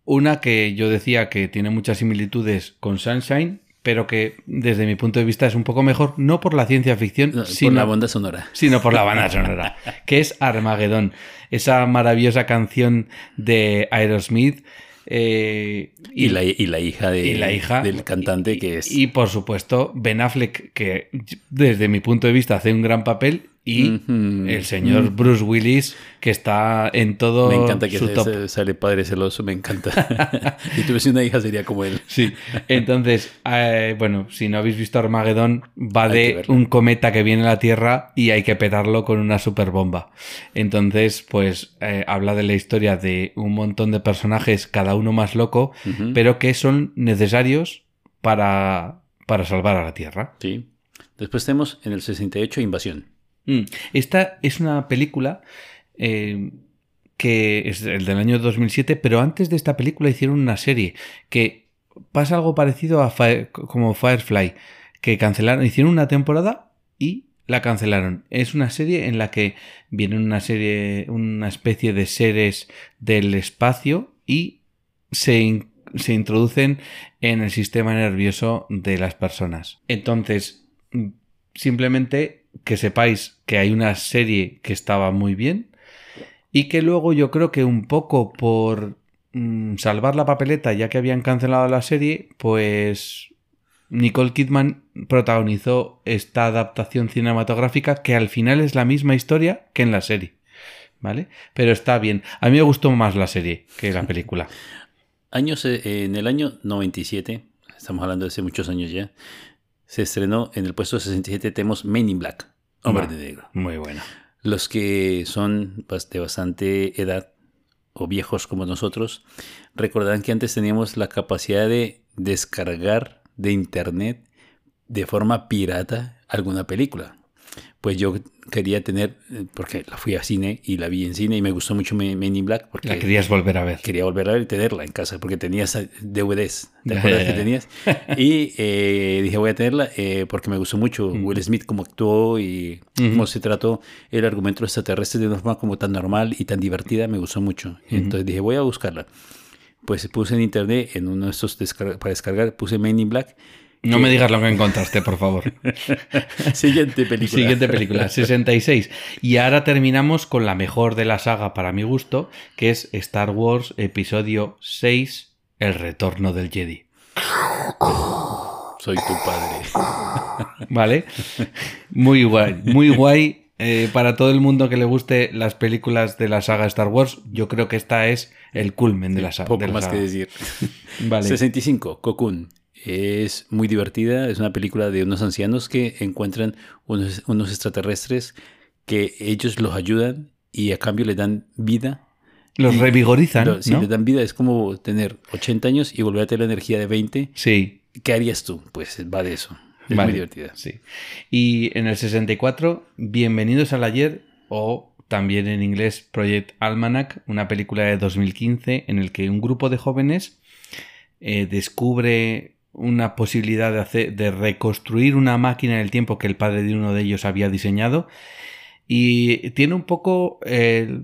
una que yo decía que tiene muchas similitudes con Sunshine, pero que desde mi punto de vista es un poco mejor, no por la ciencia ficción, No, sino, Por la banda sonora. sino por la banda sonora, que es Armageddon, esa maravillosa canción de Aerosmith. eh, Y, la, y la hija, de, y la hija del cantante que es... y por supuesto Ben Affleck que desde mi punto de vista hace un gran papel y el señor Bruce Willis que está en todo me encanta que su se- top. sale padre celoso, me encanta. si tuviese una hija sería como él. Sí, entonces, eh, bueno, si no habéis visto Armageddon, va Hay de un cometa que viene a la Tierra y hay que petarlo con una superbomba. Entonces, pues eh, habla de la historia de un montón de personajes, cada uno más loco, pero que son necesarios para, para salvar a la Tierra. Sí. Después tenemos en el 68 Invasión. Mm. Esta es una película eh, que es el del año 2007, pero antes de esta película hicieron una serie que pasa algo parecido a Fire- como Firefly, que cancelaron, hicieron una temporada y la cancelaron. Es una serie en la que viene una serie, una especie de seres del espacio y se, se introducen en el sistema nervioso de las personas. Entonces, mm, simplemente que sepáis que hay una serie que estaba muy bien y que luego yo creo que un poco por mm, salvar la papeleta ya que habían cancelado la serie, pues Nicole Kidman protagonizó esta adaptación cinematográfica que al final es la misma historia que en la serie. ¿Vale? Pero está bien. A mí me gustó más la serie que la película. Años, eh, en el año 97, estamos hablando de hace muchos años ya, se estrenó en el puesto 67 tenemos Men in Black, Hombre Va. de Negro. Muy buena. Los que son de bastante edad o viejos como nosotros, recordarán que antes teníamos la capacidad de descargar de internet de forma pirata alguna película. Pues yo quería tener, eh, porque la fui a cine y la vi en cine y me gustó mucho Men in Black porque La querías volver a ver. quería volver a ver y tenerla en casa porque tenías DVDs, ¿te acuerdas que tenías? Y eh, dije voy a tenerla eh, porque me gustó mucho Will Smith cómo actuó y cómo se trató el argumento extraterrestre de una forma como tan normal y tan divertida, me gustó mucho. Entonces dije voy a buscarla. Pues puse en internet, en uno de estos descar- para descargar, puse Men in Black. No me digas lo que encontraste, por favor. Siguiente película. Siguiente película, 66. Y ahora terminamos con la mejor de la saga para mi gusto, que es Star Wars Episodio 6, El Retorno del Jedi. Soy tu padre. ¿Vale? Muy guay, muy guay. Eh, para todo el mundo que le guste las películas de la saga Star Wars, yo creo que esta es el culmen de la saga. Poco la más saga. que decir. Vale. 65, Cocoon. Es muy divertida, es una película de unos ancianos que encuentran unos, unos extraterrestres que ellos los ayudan y a cambio le dan vida. Los Y- revigorizan, Lo- Si ¿no? le dan vida es como tener 80 años y volver a tener la energía de 20. Sí, ¿Qué harías tú? Pues va de eso. Es Vale. muy divertida. Sí. Y en el 64, Bienvenidos al ayer o también en inglés Project Almanac, una película de 2015 en el que un grupo de jóvenes eh, descubre una posibilidad de, hacer, de reconstruir una máquina del tiempo que el padre de uno de ellos había diseñado y tiene un poco eh,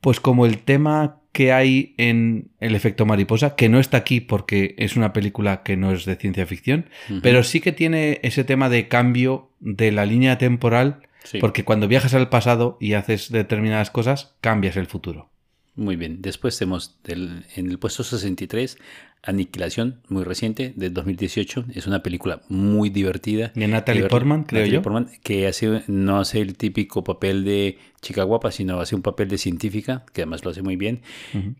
pues como el tema que hay en El efecto mariposa, que no está aquí porque es una película que no es de ciencia ficción, pero sí que tiene ese tema de cambio de la línea temporal, Sí. porque cuando viajas al pasado y haces determinadas cosas, cambias el futuro. Muy bien. Después tenemos del- en el puesto 63, Aniquilación, muy reciente, del 2018. Es una película muy divertida. De Natalie. Portman, creo Natalie yo. Portman, que hace, no hace el típico papel de chica guapa, sino hace un papel de científica, que además lo hace muy bien,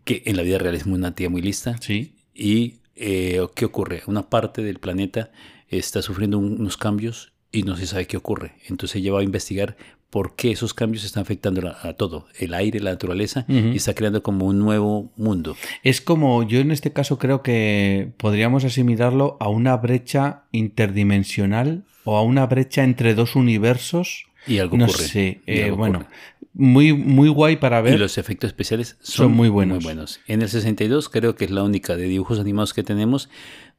que en la vida real es una tía muy lista. Sí. Y eh, ¿qué ocurre? Una parte del planeta está sufriendo un- unos cambios y no se sabe qué ocurre. Entonces ella va a investigar por qué esos cambios están afectando a, a todo, el aire, la naturaleza, Ujú. y está creando como un nuevo mundo. Es como, yo en este caso creo que podríamos asimilarlo a una brecha interdimensional o a una brecha entre dos universos. Y algo no ocurre. sé, y eh, algo bueno, ocurre. muy, muy guay para ver. Y los efectos especiales son, Son muy buenos. En el 62 creo que es la única de dibujos animados que tenemos.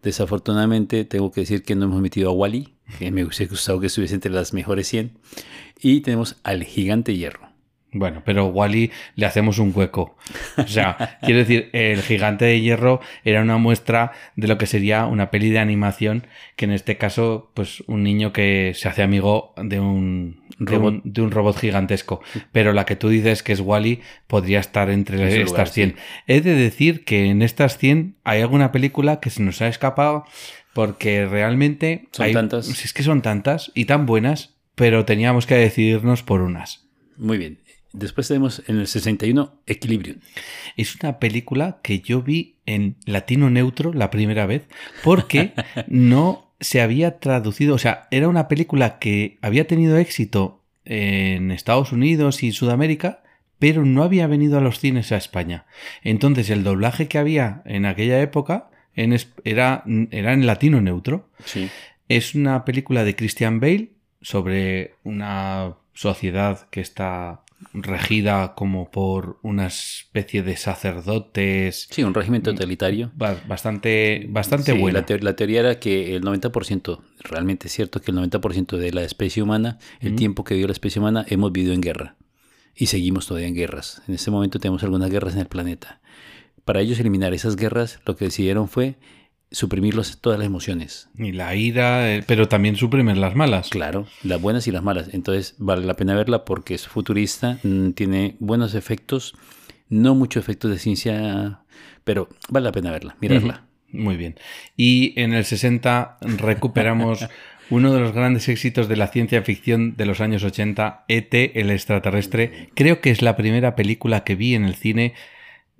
Desafortunadamente tengo que decir que no hemos metido a Wally, que me hubiese gustado que estuviese entre las mejores 100. Y tenemos al gigante hierro. Bueno, pero Wally le hacemos un hueco. O sea, quiero decir, el gigante de hierro era una muestra de lo que sería una peli de animación, que en este caso, pues un niño que se hace amigo de un de Robot. un, de un robot gigantesco. Pero la que tú dices que es Wally podría estar entre En estas lugar, 100. sí. He de decir que en estas 100 hay alguna película que se nos ha escapado porque realmente Son hay- tantas. si es que son tantas y tan buenas, pero teníamos que decidirnos por unas. Muy bien. Después tenemos en el 61 Equilibrium. Es una película que yo vi en latino neutro la primera vez porque no se había traducido, o sea, era una película que había tenido éxito en Estados Unidos y Sudamérica, pero no había venido a los cines a España. Entonces el doblaje que había en aquella época en era, era en latino neutro. Sí. Es una película de Christian Bale sobre una sociedad que está regida como por una especie de sacerdotes Sí, un régimen totalitario. ba- bastante, bastante Sí, bueno. La, teo- la teoría era que el 90%, realmente es cierto que el 90% de la especie humana, el tiempo que vivió la especie humana, hemos vivido en guerra. Y seguimos todavía en guerras. En este momento tenemos algunas guerras en el planeta. Para ellos eliminar esas guerras, lo que decidieron fue suprimir los- todas las emociones. Y la ira, eh, pero también suprimen las malas. Claro, las buenas y las malas. Entonces vale la pena verla porque es futurista, mm, tiene buenos efectos, no muchos efectos de ciencia, pero vale la pena verla, mirarla. Muy bien. Y en el 60 recuperamos uno de los grandes éxitos de la ciencia ficción de los años 80, ET, el extraterrestre. Creo que es la primera película que vi en el cine.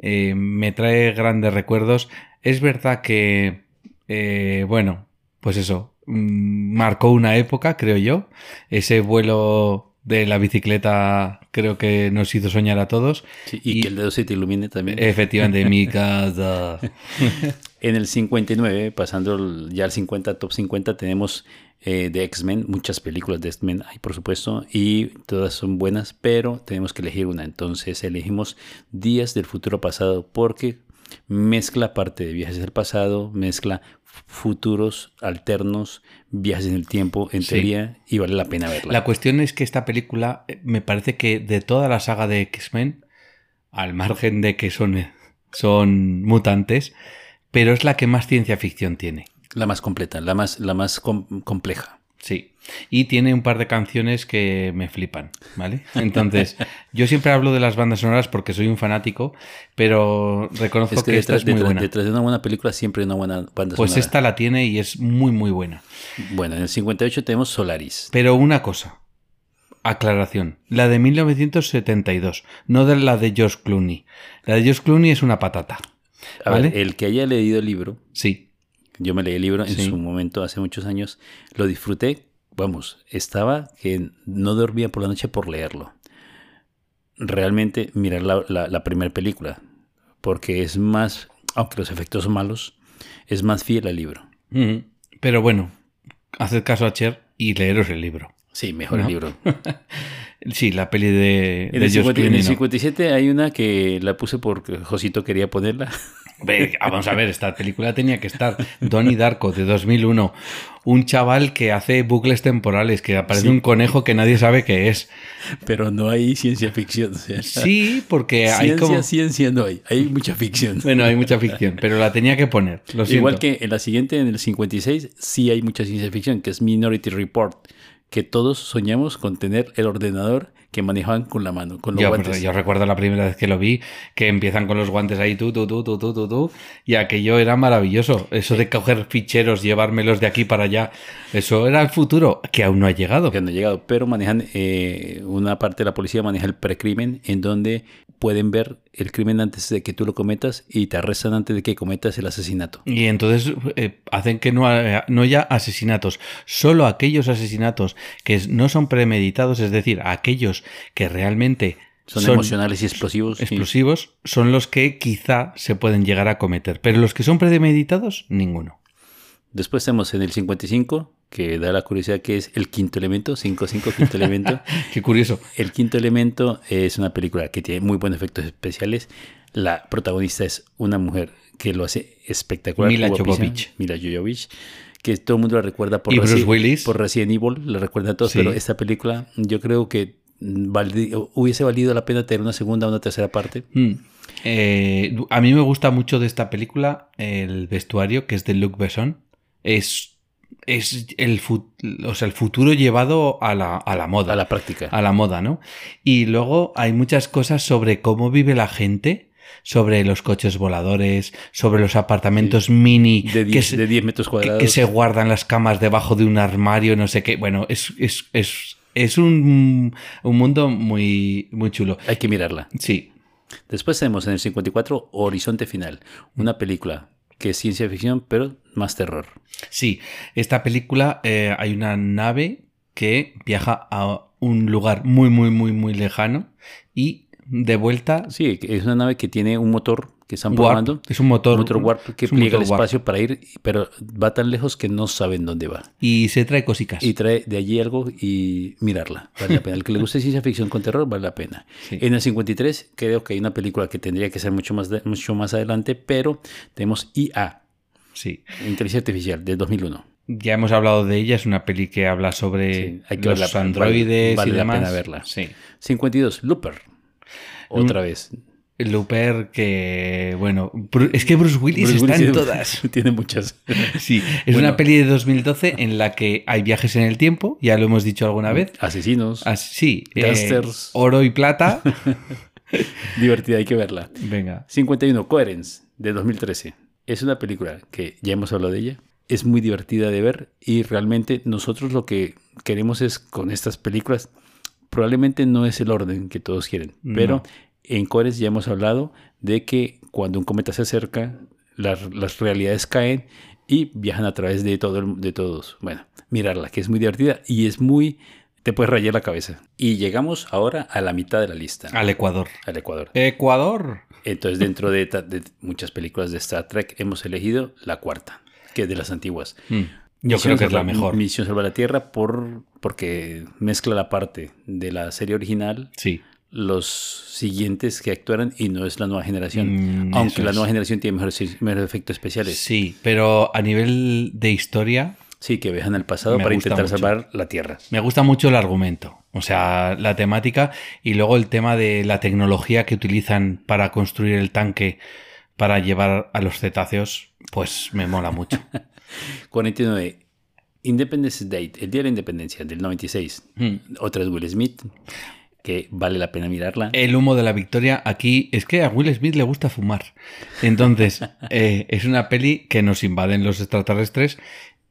Eh, me trae grandes recuerdos. Es verdad que, eh, bueno, pues eso, mm, marcó una época, creo yo. Ese vuelo de la bicicleta creo que nos hizo soñar a todos. Sí, y, Y- que el dedo se te ilumine también. Efectivamente, mi casa. En el 59, pasando ya al 50, top 50, tenemos eh, de X-Men, muchas películas de X-Men hay, por supuesto, y todas son buenas, pero tenemos que elegir una. Entonces elegimos Días del Futuro Pasado porque mezcla parte de viajes del pasado, mezcla futuros alternos, viajes en el tiempo, en Sí. teoría, y vale la pena verla. La cuestión es que esta película eh, me parece que de toda la saga de X-Men, al margen de que son, son mutantes, pero es la que más ciencia ficción tiene. La más completa, la más, la más com- compleja. Sí. Y tiene un par de canciones que me flipan, ¿vale? Entonces, yo siempre hablo de las bandas sonoras porque soy un fanático, pero reconozco Es que que, esta es muy detrás- buena. detrás de una buena película siempre hay una buena banda Pues sonora. esta la tiene y es muy, muy buena. Bueno, en el 58 tenemos Solaris. Pero una cosa, aclaración, la de 1972, no de la de George Clooney. La de George Clooney es una patata, A ¿vale? ver, el que haya leído el libro, Sí, yo me leí el libro en Sí. su momento hace muchos años, lo disfruté, vamos, estaba que no dormía por la noche por leerlo. Realmente mirar la, la- la primera película, porque es más, aunque los efectos son malos, es más fiel al libro. Mm, pero bueno, haced caso a Cher y leeros el libro. Sí, mejor ¿No? el libro. Sí, la peli de, En de el, George 50 en el no. 57 hay una que la puse porque Josito quería ponerla. Vamos a ver, esta película tenía que estar. Donnie Darko, de 2001. Un chaval que hace bucles temporales, que aparece Sí. un conejo que nadie sabe qué es. Pero no hay ciencia ficción. o sea, Sí, porque hay ciencia, como... ciencia no hay. Hay mucha ficción. Bueno, hay mucha ficción, pero la tenía que poner. Lo. Igual que en la siguiente, en el 56, sí hay mucha ciencia ficción, que es Minority Report, que todos soñamos con tener el ordenador que manejaban con la mano, con los Yo, guantes. yo recuerdo la primera vez que lo vi, que empiezan con los guantes ahí, tú, tú, tú, tú, tú, tú, tú, y aquello era maravilloso. Eso de coger ficheros, llevármelos de aquí para allá, eso era el futuro, que aún no ha llegado. que no ha llegado, pero manejan, eh, una parte de la policía maneja el precrimen, en donde pueden ver el crimen antes de que tú lo cometas y te arrestan antes de que cometas el asesinato. Y entonces eh, hacen que no, haya- no haya asesinatos. Solo aquellos asesinatos que no son premeditados, es decir, aquellos que realmente Son, emocionales y explosivos. sí. explosivos, son los que quizá se pueden llegar a cometer. Pero los que son premeditados, ninguno. Después tenemos en el 55, que da la curiosidad que es el quinto elemento, 5-5, quinto elemento. Qué curioso. El quinto elemento es una película que tiene muy buenos efectos especiales. La protagonista es una mujer que lo hace espectacular. Mila Jovovich. Mila Jovovich, que todo el mundo la recuerda por, Y Bruce Resi- Willis. por Resident Evil, la recuerda a todos, Sí. pero esta película yo creo que valdi- hubiese valido la pena tener una segunda o una tercera parte. Mm. Eh, a mí me gusta mucho de esta película el vestuario, que es de Luc Besson. Es, es el, o sea, el futuro llevado a la, a la moda. A la práctica. a la moda, ¿no? Y luego hay muchas cosas sobre cómo vive la gente, sobre los coches voladores, sobre los apartamentos mini de que, 10 se, de 10 metros que- cuadrados. que se guardan las camas debajo de un armario, no sé qué. Bueno, es, es, es, es un, un mundo muy, muy chulo. Hay que mirarla. Sí, Después tenemos en el 54 Horizonte Final, una película que es ciencia ficción, pero más terror. sí. Esta película eh, hay una nave que viaja a un lugar muy, muy, muy, muy lejano y de vuelta Sí, es una nave que tiene un motor que están Warp, probando. es un motor, motor warp que pliega el warp. espacio para ir, pero va tan lejos que no saben dónde va. y se trae cositas. Y trae de allí algo y mirarla. Vale la pena. El que le guste ciencia ficción con terror vale la pena. Sí. En el 53 creo que hay una película que tendría que ser mucho más, de- mucho más adelante, pero tenemos IA, Sí. Inteligencia Artificial, del 2001. Ya hemos hablado de ella, es una peli que habla sobre Sí, hay que los verla, androides vale- vale y la demás. pena verla. Sí. 52, Looper. Otra vez. Looper que, bueno, es que Bruce Willis Bruce está Willis en tiene- todas. Tiene muchas. Sí, es Bueno. una peli de 2012 en la que hay viajes en el tiempo, ya lo hemos dicho alguna vez. Asesinos. Sí, eh, oro y plata. Divertida, hay que verla. Venga. 51, Coherence, de 2013. Es una película que ya hemos hablado de ella. Es muy divertida de ver y realmente nosotros lo que queremos es con estas películas, probablemente no es el orden que todos quieren, No. pero en Coherence ya hemos hablado de que cuando un cometa se acerca, las, las realidades caen y viajan a través de, todo el- de todos. Bueno, mirarla, que es muy divertida y es muy... te puedes rayar la cabeza. Y llegamos ahora a la mitad de la lista, Al Ecuador. al Ecuador. Ecuador. Entonces, dentro de, muchas películas de Star Trek, hemos elegido la cuarta, que es de las antiguas. Mm, Yo Misión creo que es la mejor. Misión Salva la Tierra por, porque mezcla la parte de la serie original, Sí. Los siguientes que actuaron y no es la nueva generación. Mm, aunque la nueva generación tiene mejores, mejores efectos especiales. Sí. Sí, pero a nivel de historia, que viajan al pasado Me para gusta intentar mucho. salvar la Tierra. Me gusta mucho el argumento, o sea, la temática y luego el tema de la tecnología que utilizan para construir el tanque para llevar a los cetáceos, pues me mola mucho. 49. Independence Day, el Día de la Independencia del 96. Mm. Otra es Will Smith, que vale la pena mirarla. El humo de la victoria aquí es que a Will Smith le gusta fumar. Entonces, eh, es una peli que nos invaden los extraterrestres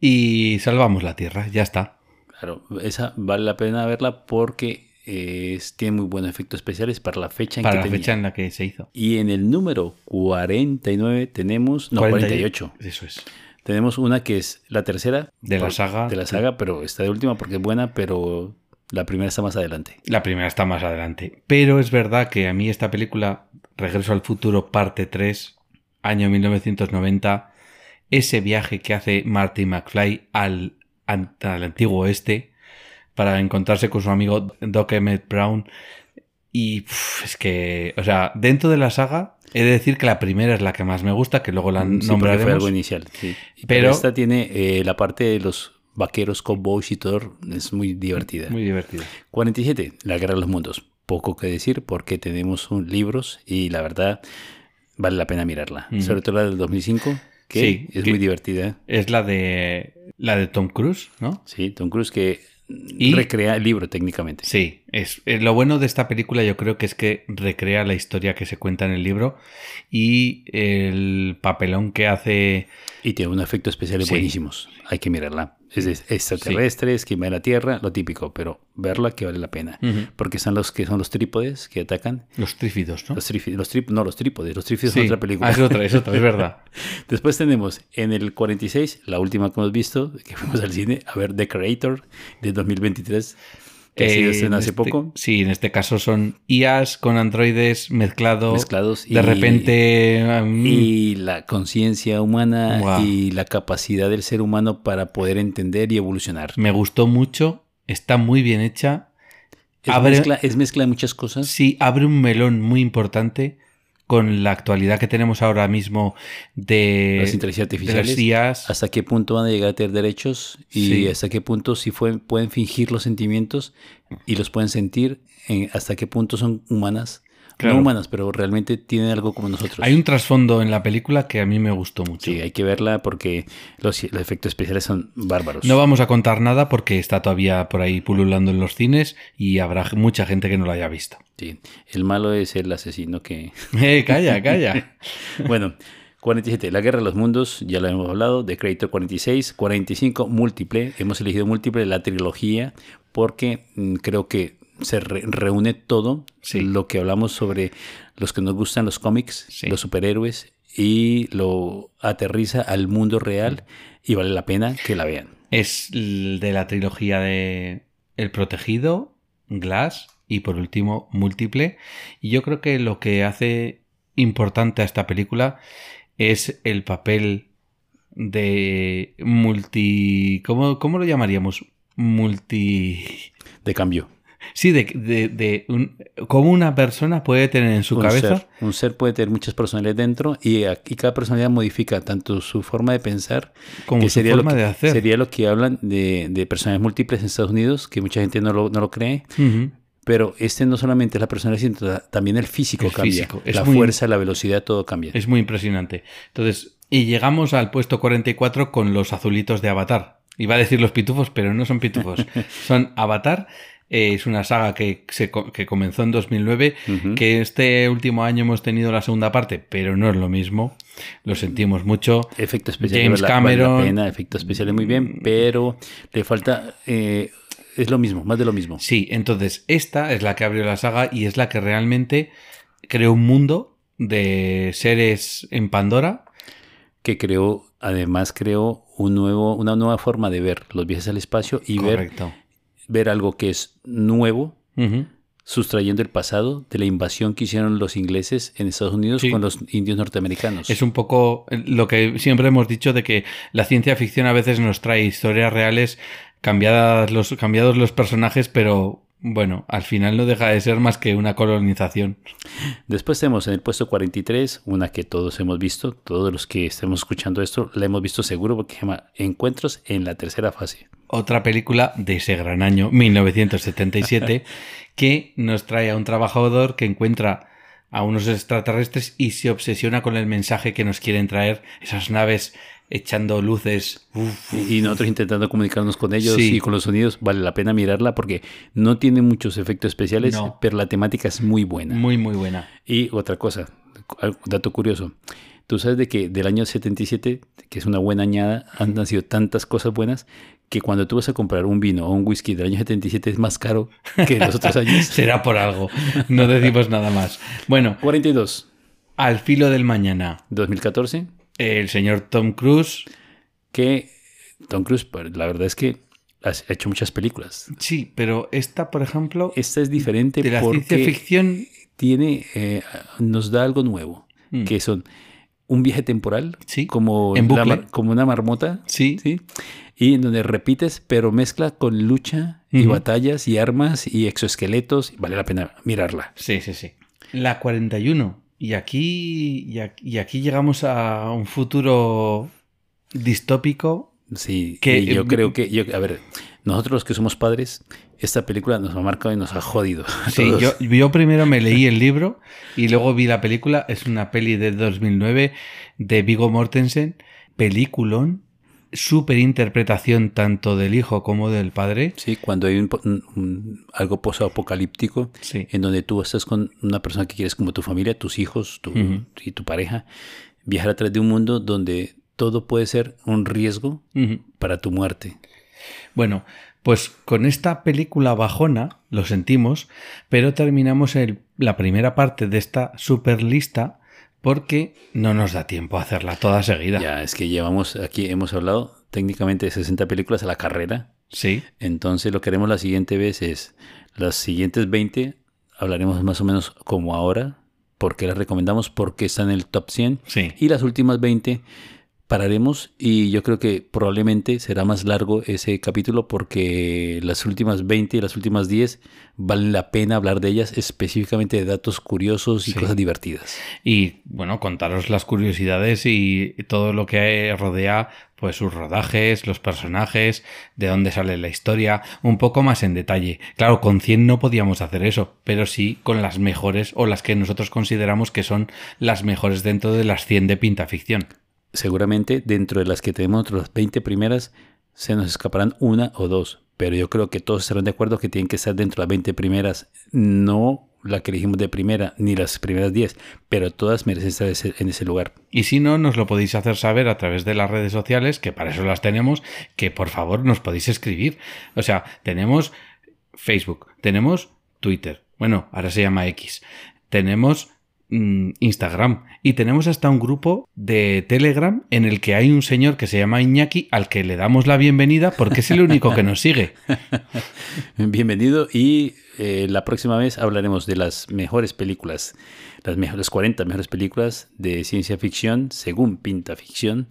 y salvamos la Tierra, ya está. Claro, esa vale la pena verla porque eh, es- tiene muy buenos efectos especiales para la fecha en Para que la tenía. fecha en la que se hizo. Y en el número 49 tenemos, no, 48. Eso es. Tenemos una que es la tercera De la por- saga. De la saga, pero está de última porque es buena, pero la primera está más adelante. La primera está más adelante. Pero es verdad que a mí esta película, Regreso al Futuro, parte 3, año 1990, ese viaje que hace Marty McFly al, al antiguo oeste para encontrarse con su amigo Doc Emmett Brown. Y es que, o sea, dentro de la saga, he de decir que la primera es la que más me gusta, que luego la Sí, porque nombraremos. fue algo inicial. sí. Pero, Pero- esta tiene eh, la parte de los vaqueros, cowboys y todo, es muy divertida. Muy divertida. 47, La Guerra de los Mundos. Poco que decir porque tenemos un- libros y la verdad vale la pena mirarla. Ujú. Sobre todo la del 2005, que Sí, es que- muy divertida. Es la de la de Tom Cruise, ¿no? Sí, Tom Cruise que Y- recrea el libro técnicamente. Sí, es, eh, lo bueno de esta película yo creo que es que recrea la historia que se cuenta en el libro y el papelón que hace Y tiene unos efectos especiales Sí. buenísimos. Hay que mirarla. Es extraterrestres, que va a la Tierra, lo típico, pero verla que vale la pena. Porque son los que son los trípodes que atacan. los trífidos, ¿no? Los, trífi- los trip- no, los trípodes. Los trípodes Sí. son otra película. Ah, es otra, es otra, es verdad. Después tenemos en el 46, la última que hemos visto, que fuimos al cine, a ver The Creator de 2023, que ha sido Eh, estrenado hace este- poco. Sí, en este caso son IAs con androides mezclados. Mezclados De y- repente. mm, Y la conciencia humana y la capacidad del ser humano para poder entender y evolucionar. Me gustó mucho. Está muy bien hecha. Es, Abre- mezcla, es mezcla de muchas cosas. Sí, abre un melón muy importante con la actualidad que tenemos ahora mismo de Las inteligencias artificiales. las hasta qué punto van a llegar a tener derechos y Sí. hasta qué punto si fue- pueden fingir los sentimientos y los pueden sentir, hasta qué punto son humanas. Claro. No humanas, pero realmente tienen algo como nosotros. Hay un trasfondo en la película que a mí me gustó mucho. Sí, hay que verla porque los, los efectos especiales son bárbaros. No vamos a contar nada porque está todavía por ahí pululando en los cines y habrá mucha gente que no lo haya visto. Sí, El malo es el asesino que... Eh, calla, calla. bueno, 47, La Guerra de los Mundos, ya lo hemos hablado, The Creator 46, 45, Múltiple, hemos elegido Múltiple, la trilogía, porque mm, creo que se re- reúne todo Sí. lo que hablamos sobre los que nos gustan los cómics, Sí. los superhéroes, y lo aterriza al mundo real y vale la pena que la vean. Es de la trilogía de El Protegido, Glass y por último Múltiple. Y yo creo que lo que hace importante a esta película es el papel de multi... ¿Cómo, cómo lo llamaríamos? Multi... De cambio. Sí, de, de, de un- cómo una persona puede tener en su un cabeza... Ser, un ser puede tener muchas personalidades dentro y, y cada personalidad modifica tanto su forma de pensar Como que su sería forma lo que, de hacer. Sería lo que hablan de, de personalidades múltiples en Estados Unidos, que mucha gente no lo, no lo cree. Ujú. Pero este no solamente es la personalidad, sino ta- también el físico El cambia. físico. Es la muy- fuerza, la velocidad, todo cambia. Es muy impresionante. Entonces, y llegamos al puesto 44 con los azulitos de Avatar. Iba a decir los pitufos, pero no son pitufos. son Avatar. Eh, es una saga que, se, que comenzó en 2009, Ujú. que este último año hemos tenido la segunda parte, pero no es lo mismo. Lo sentimos mucho. Efecto especial James la- Cameron. la pena, efectos especiales muy bien, pero le falta, eh, es lo mismo, más de lo mismo. Sí, entonces esta es la que abrió la saga y es la que realmente creó un mundo de seres en Pandora. Que creó, además creó un nuevo, una nueva forma de ver los viajes al espacio y ver, Correcto. ver algo que es nuevo, sustrayendo el pasado de la invasión que hicieron los ingleses en Estados Unidos Sí. con los indios norteamericanos. Es un poco lo que siempre hemos dicho de que la ciencia ficción a veces nos trae historias reales cambiadas los, cambiados los personajes, pero bueno, al final no deja de ser más que una colonización. Después tenemos en el puesto 43, una que todos hemos visto, todos los que estemos escuchando esto, la hemos visto seguro porque se llama Encuentros en la tercera fase. Otra película de ese gran año, 1977, que nos trae a un trabajador que encuentra a unos extraterrestres y se obsesiona con el mensaje que nos quieren traer esas naves echando luces. Uf, Y nosotros intentando comunicarnos con ellos Sí. y con los sonidos, vale la pena mirarla porque no tiene muchos efectos especiales, No. pero la temática es muy buena. muy, muy buena. Y otra cosa, dato curioso. Tú sabes de que del año 77, que es una buena añada, han nacido tantas cosas buenas que cuando tú vas a comprar un vino o un whisky del año 77 es más caro que los otros años. Será por algo. No decimos nada más. Bueno, 42, al filo del mañana, 2014, el señor Tom Cruise. que Tom Cruise, pues, la verdad es que ha hecho muchas películas. Sí, pero esta, por ejemplo, Esta es diferente de la ciencia porque ficción. tiene, eh, nos da algo nuevo, Mm. que son un viaje temporal, Sí, como, en la como una marmota, Sí, ¿sí? Y en donde repites, pero mezcla con lucha y batallas y armas y exoesqueletos. Vale la pena mirarla. sí, sí, sí. La 41. Y aquí, y aquí, llegamos a un futuro distópico. Sí, Que, y yo eh, creo que, yo, a ver, nosotros los que somos padres, esta película nos ha marcado y nos ha jodido. Sí, yo, yo primero me leí el libro y luego vi la película. Es una peli de 2009 de Vigo Mortensen. Peliculón. Súper interpretación tanto del hijo como del padre. Sí, cuando hay un, un- algo posapocalíptico, Sí. en donde tú estás con una persona que quieres como tu familia, tus hijos tu, y tu pareja, viajar a través de un mundo donde todo puede ser un riesgo para tu muerte. Bueno, pues con esta película bajona, lo sentimos, pero terminamos el- la primera parte de esta super lista porque no nos da tiempo a hacerla toda seguida. Ya, es que llevamos aquí, hemos hablado técnicamente de 60 películas a la carrera. Sí, Entonces lo que haremos la siguiente vez es, las siguientes 20 hablaremos más o menos como ahora, por qué las recomendamos, por qué están en el top 100. sí. Y las últimas 20 pararemos y yo creo que probablemente será más largo ese capítulo porque las últimas 20 y las últimas 10 valen la pena hablar de ellas específicamente de datos curiosos y Sí. cosas divertidas. Y bueno, contaros las curiosidades y todo lo que rodea pues sus rodajes, los personajes, de dónde sale la historia, un poco más en detalle. Claro, con 100 no podíamos hacer eso, pero sí con las mejores o las que nosotros consideramos que son las mejores dentro de las 100 de Pinta Ficción. Seguramente dentro de las que tenemos las 20 primeras se nos escaparán una o dos, pero yo creo que todos estarán de acuerdo que tienen que estar dentro de las 20 primeras, no la que elegimos de primera ni las primeras 10, pero todas merecen estar en ese lugar. Y si no, nos lo podéis hacer saber a través de las redes sociales, que para eso las tenemos, que por favor nos podéis escribir. O sea, tenemos Facebook, tenemos Twitter, bueno, ahora se llama X, tenemos Instagram y tenemos hasta un grupo de Telegram en el que hay un señor que se llama Iñaki al que le damos la bienvenida porque es el único que nos sigue. Bienvenido y eh, la próxima vez hablaremos de las mejores películas, las mejores 40 mejores películas de ciencia ficción según Pinta Ficción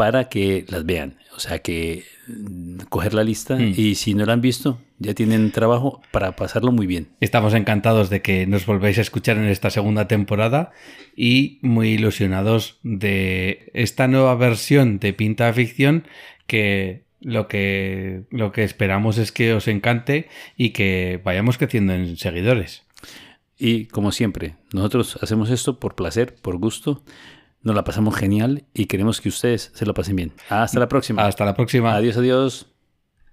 para que las vean. O sea que mm, coger la lista Mm. y si no la han visto ya tienen trabajo para pasarlo muy bien. Estamos encantados de que nos volváis a escuchar en esta segunda temporada y muy ilusionados de esta nueva versión de Pinta Ficción que lo que lo que esperamos es que os encante y que vayamos creciendo en seguidores. Y como siempre, nosotros hacemos esto por placer, por gusto, nos la pasamos genial y queremos que ustedes se lo pasen bien. Hasta la próxima. Hasta la próxima. Adiós, adiós.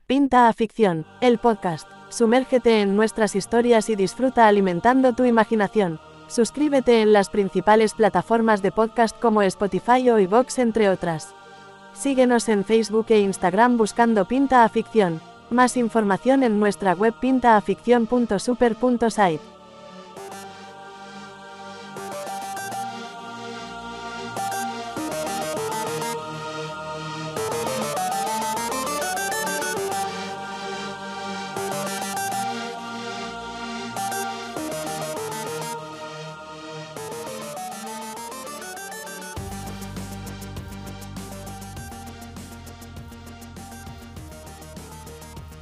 Pinta a Ficción, el podcast. Sumérgete en nuestras historias y disfruta alimentando tu imaginación. Suscríbete en las principales plataformas de podcast como Spotify o iVoox entre otras. Síguenos en Facebook e Instagram buscando Pinta a Ficción. Más información en nuestra web pintaaficción.super.site.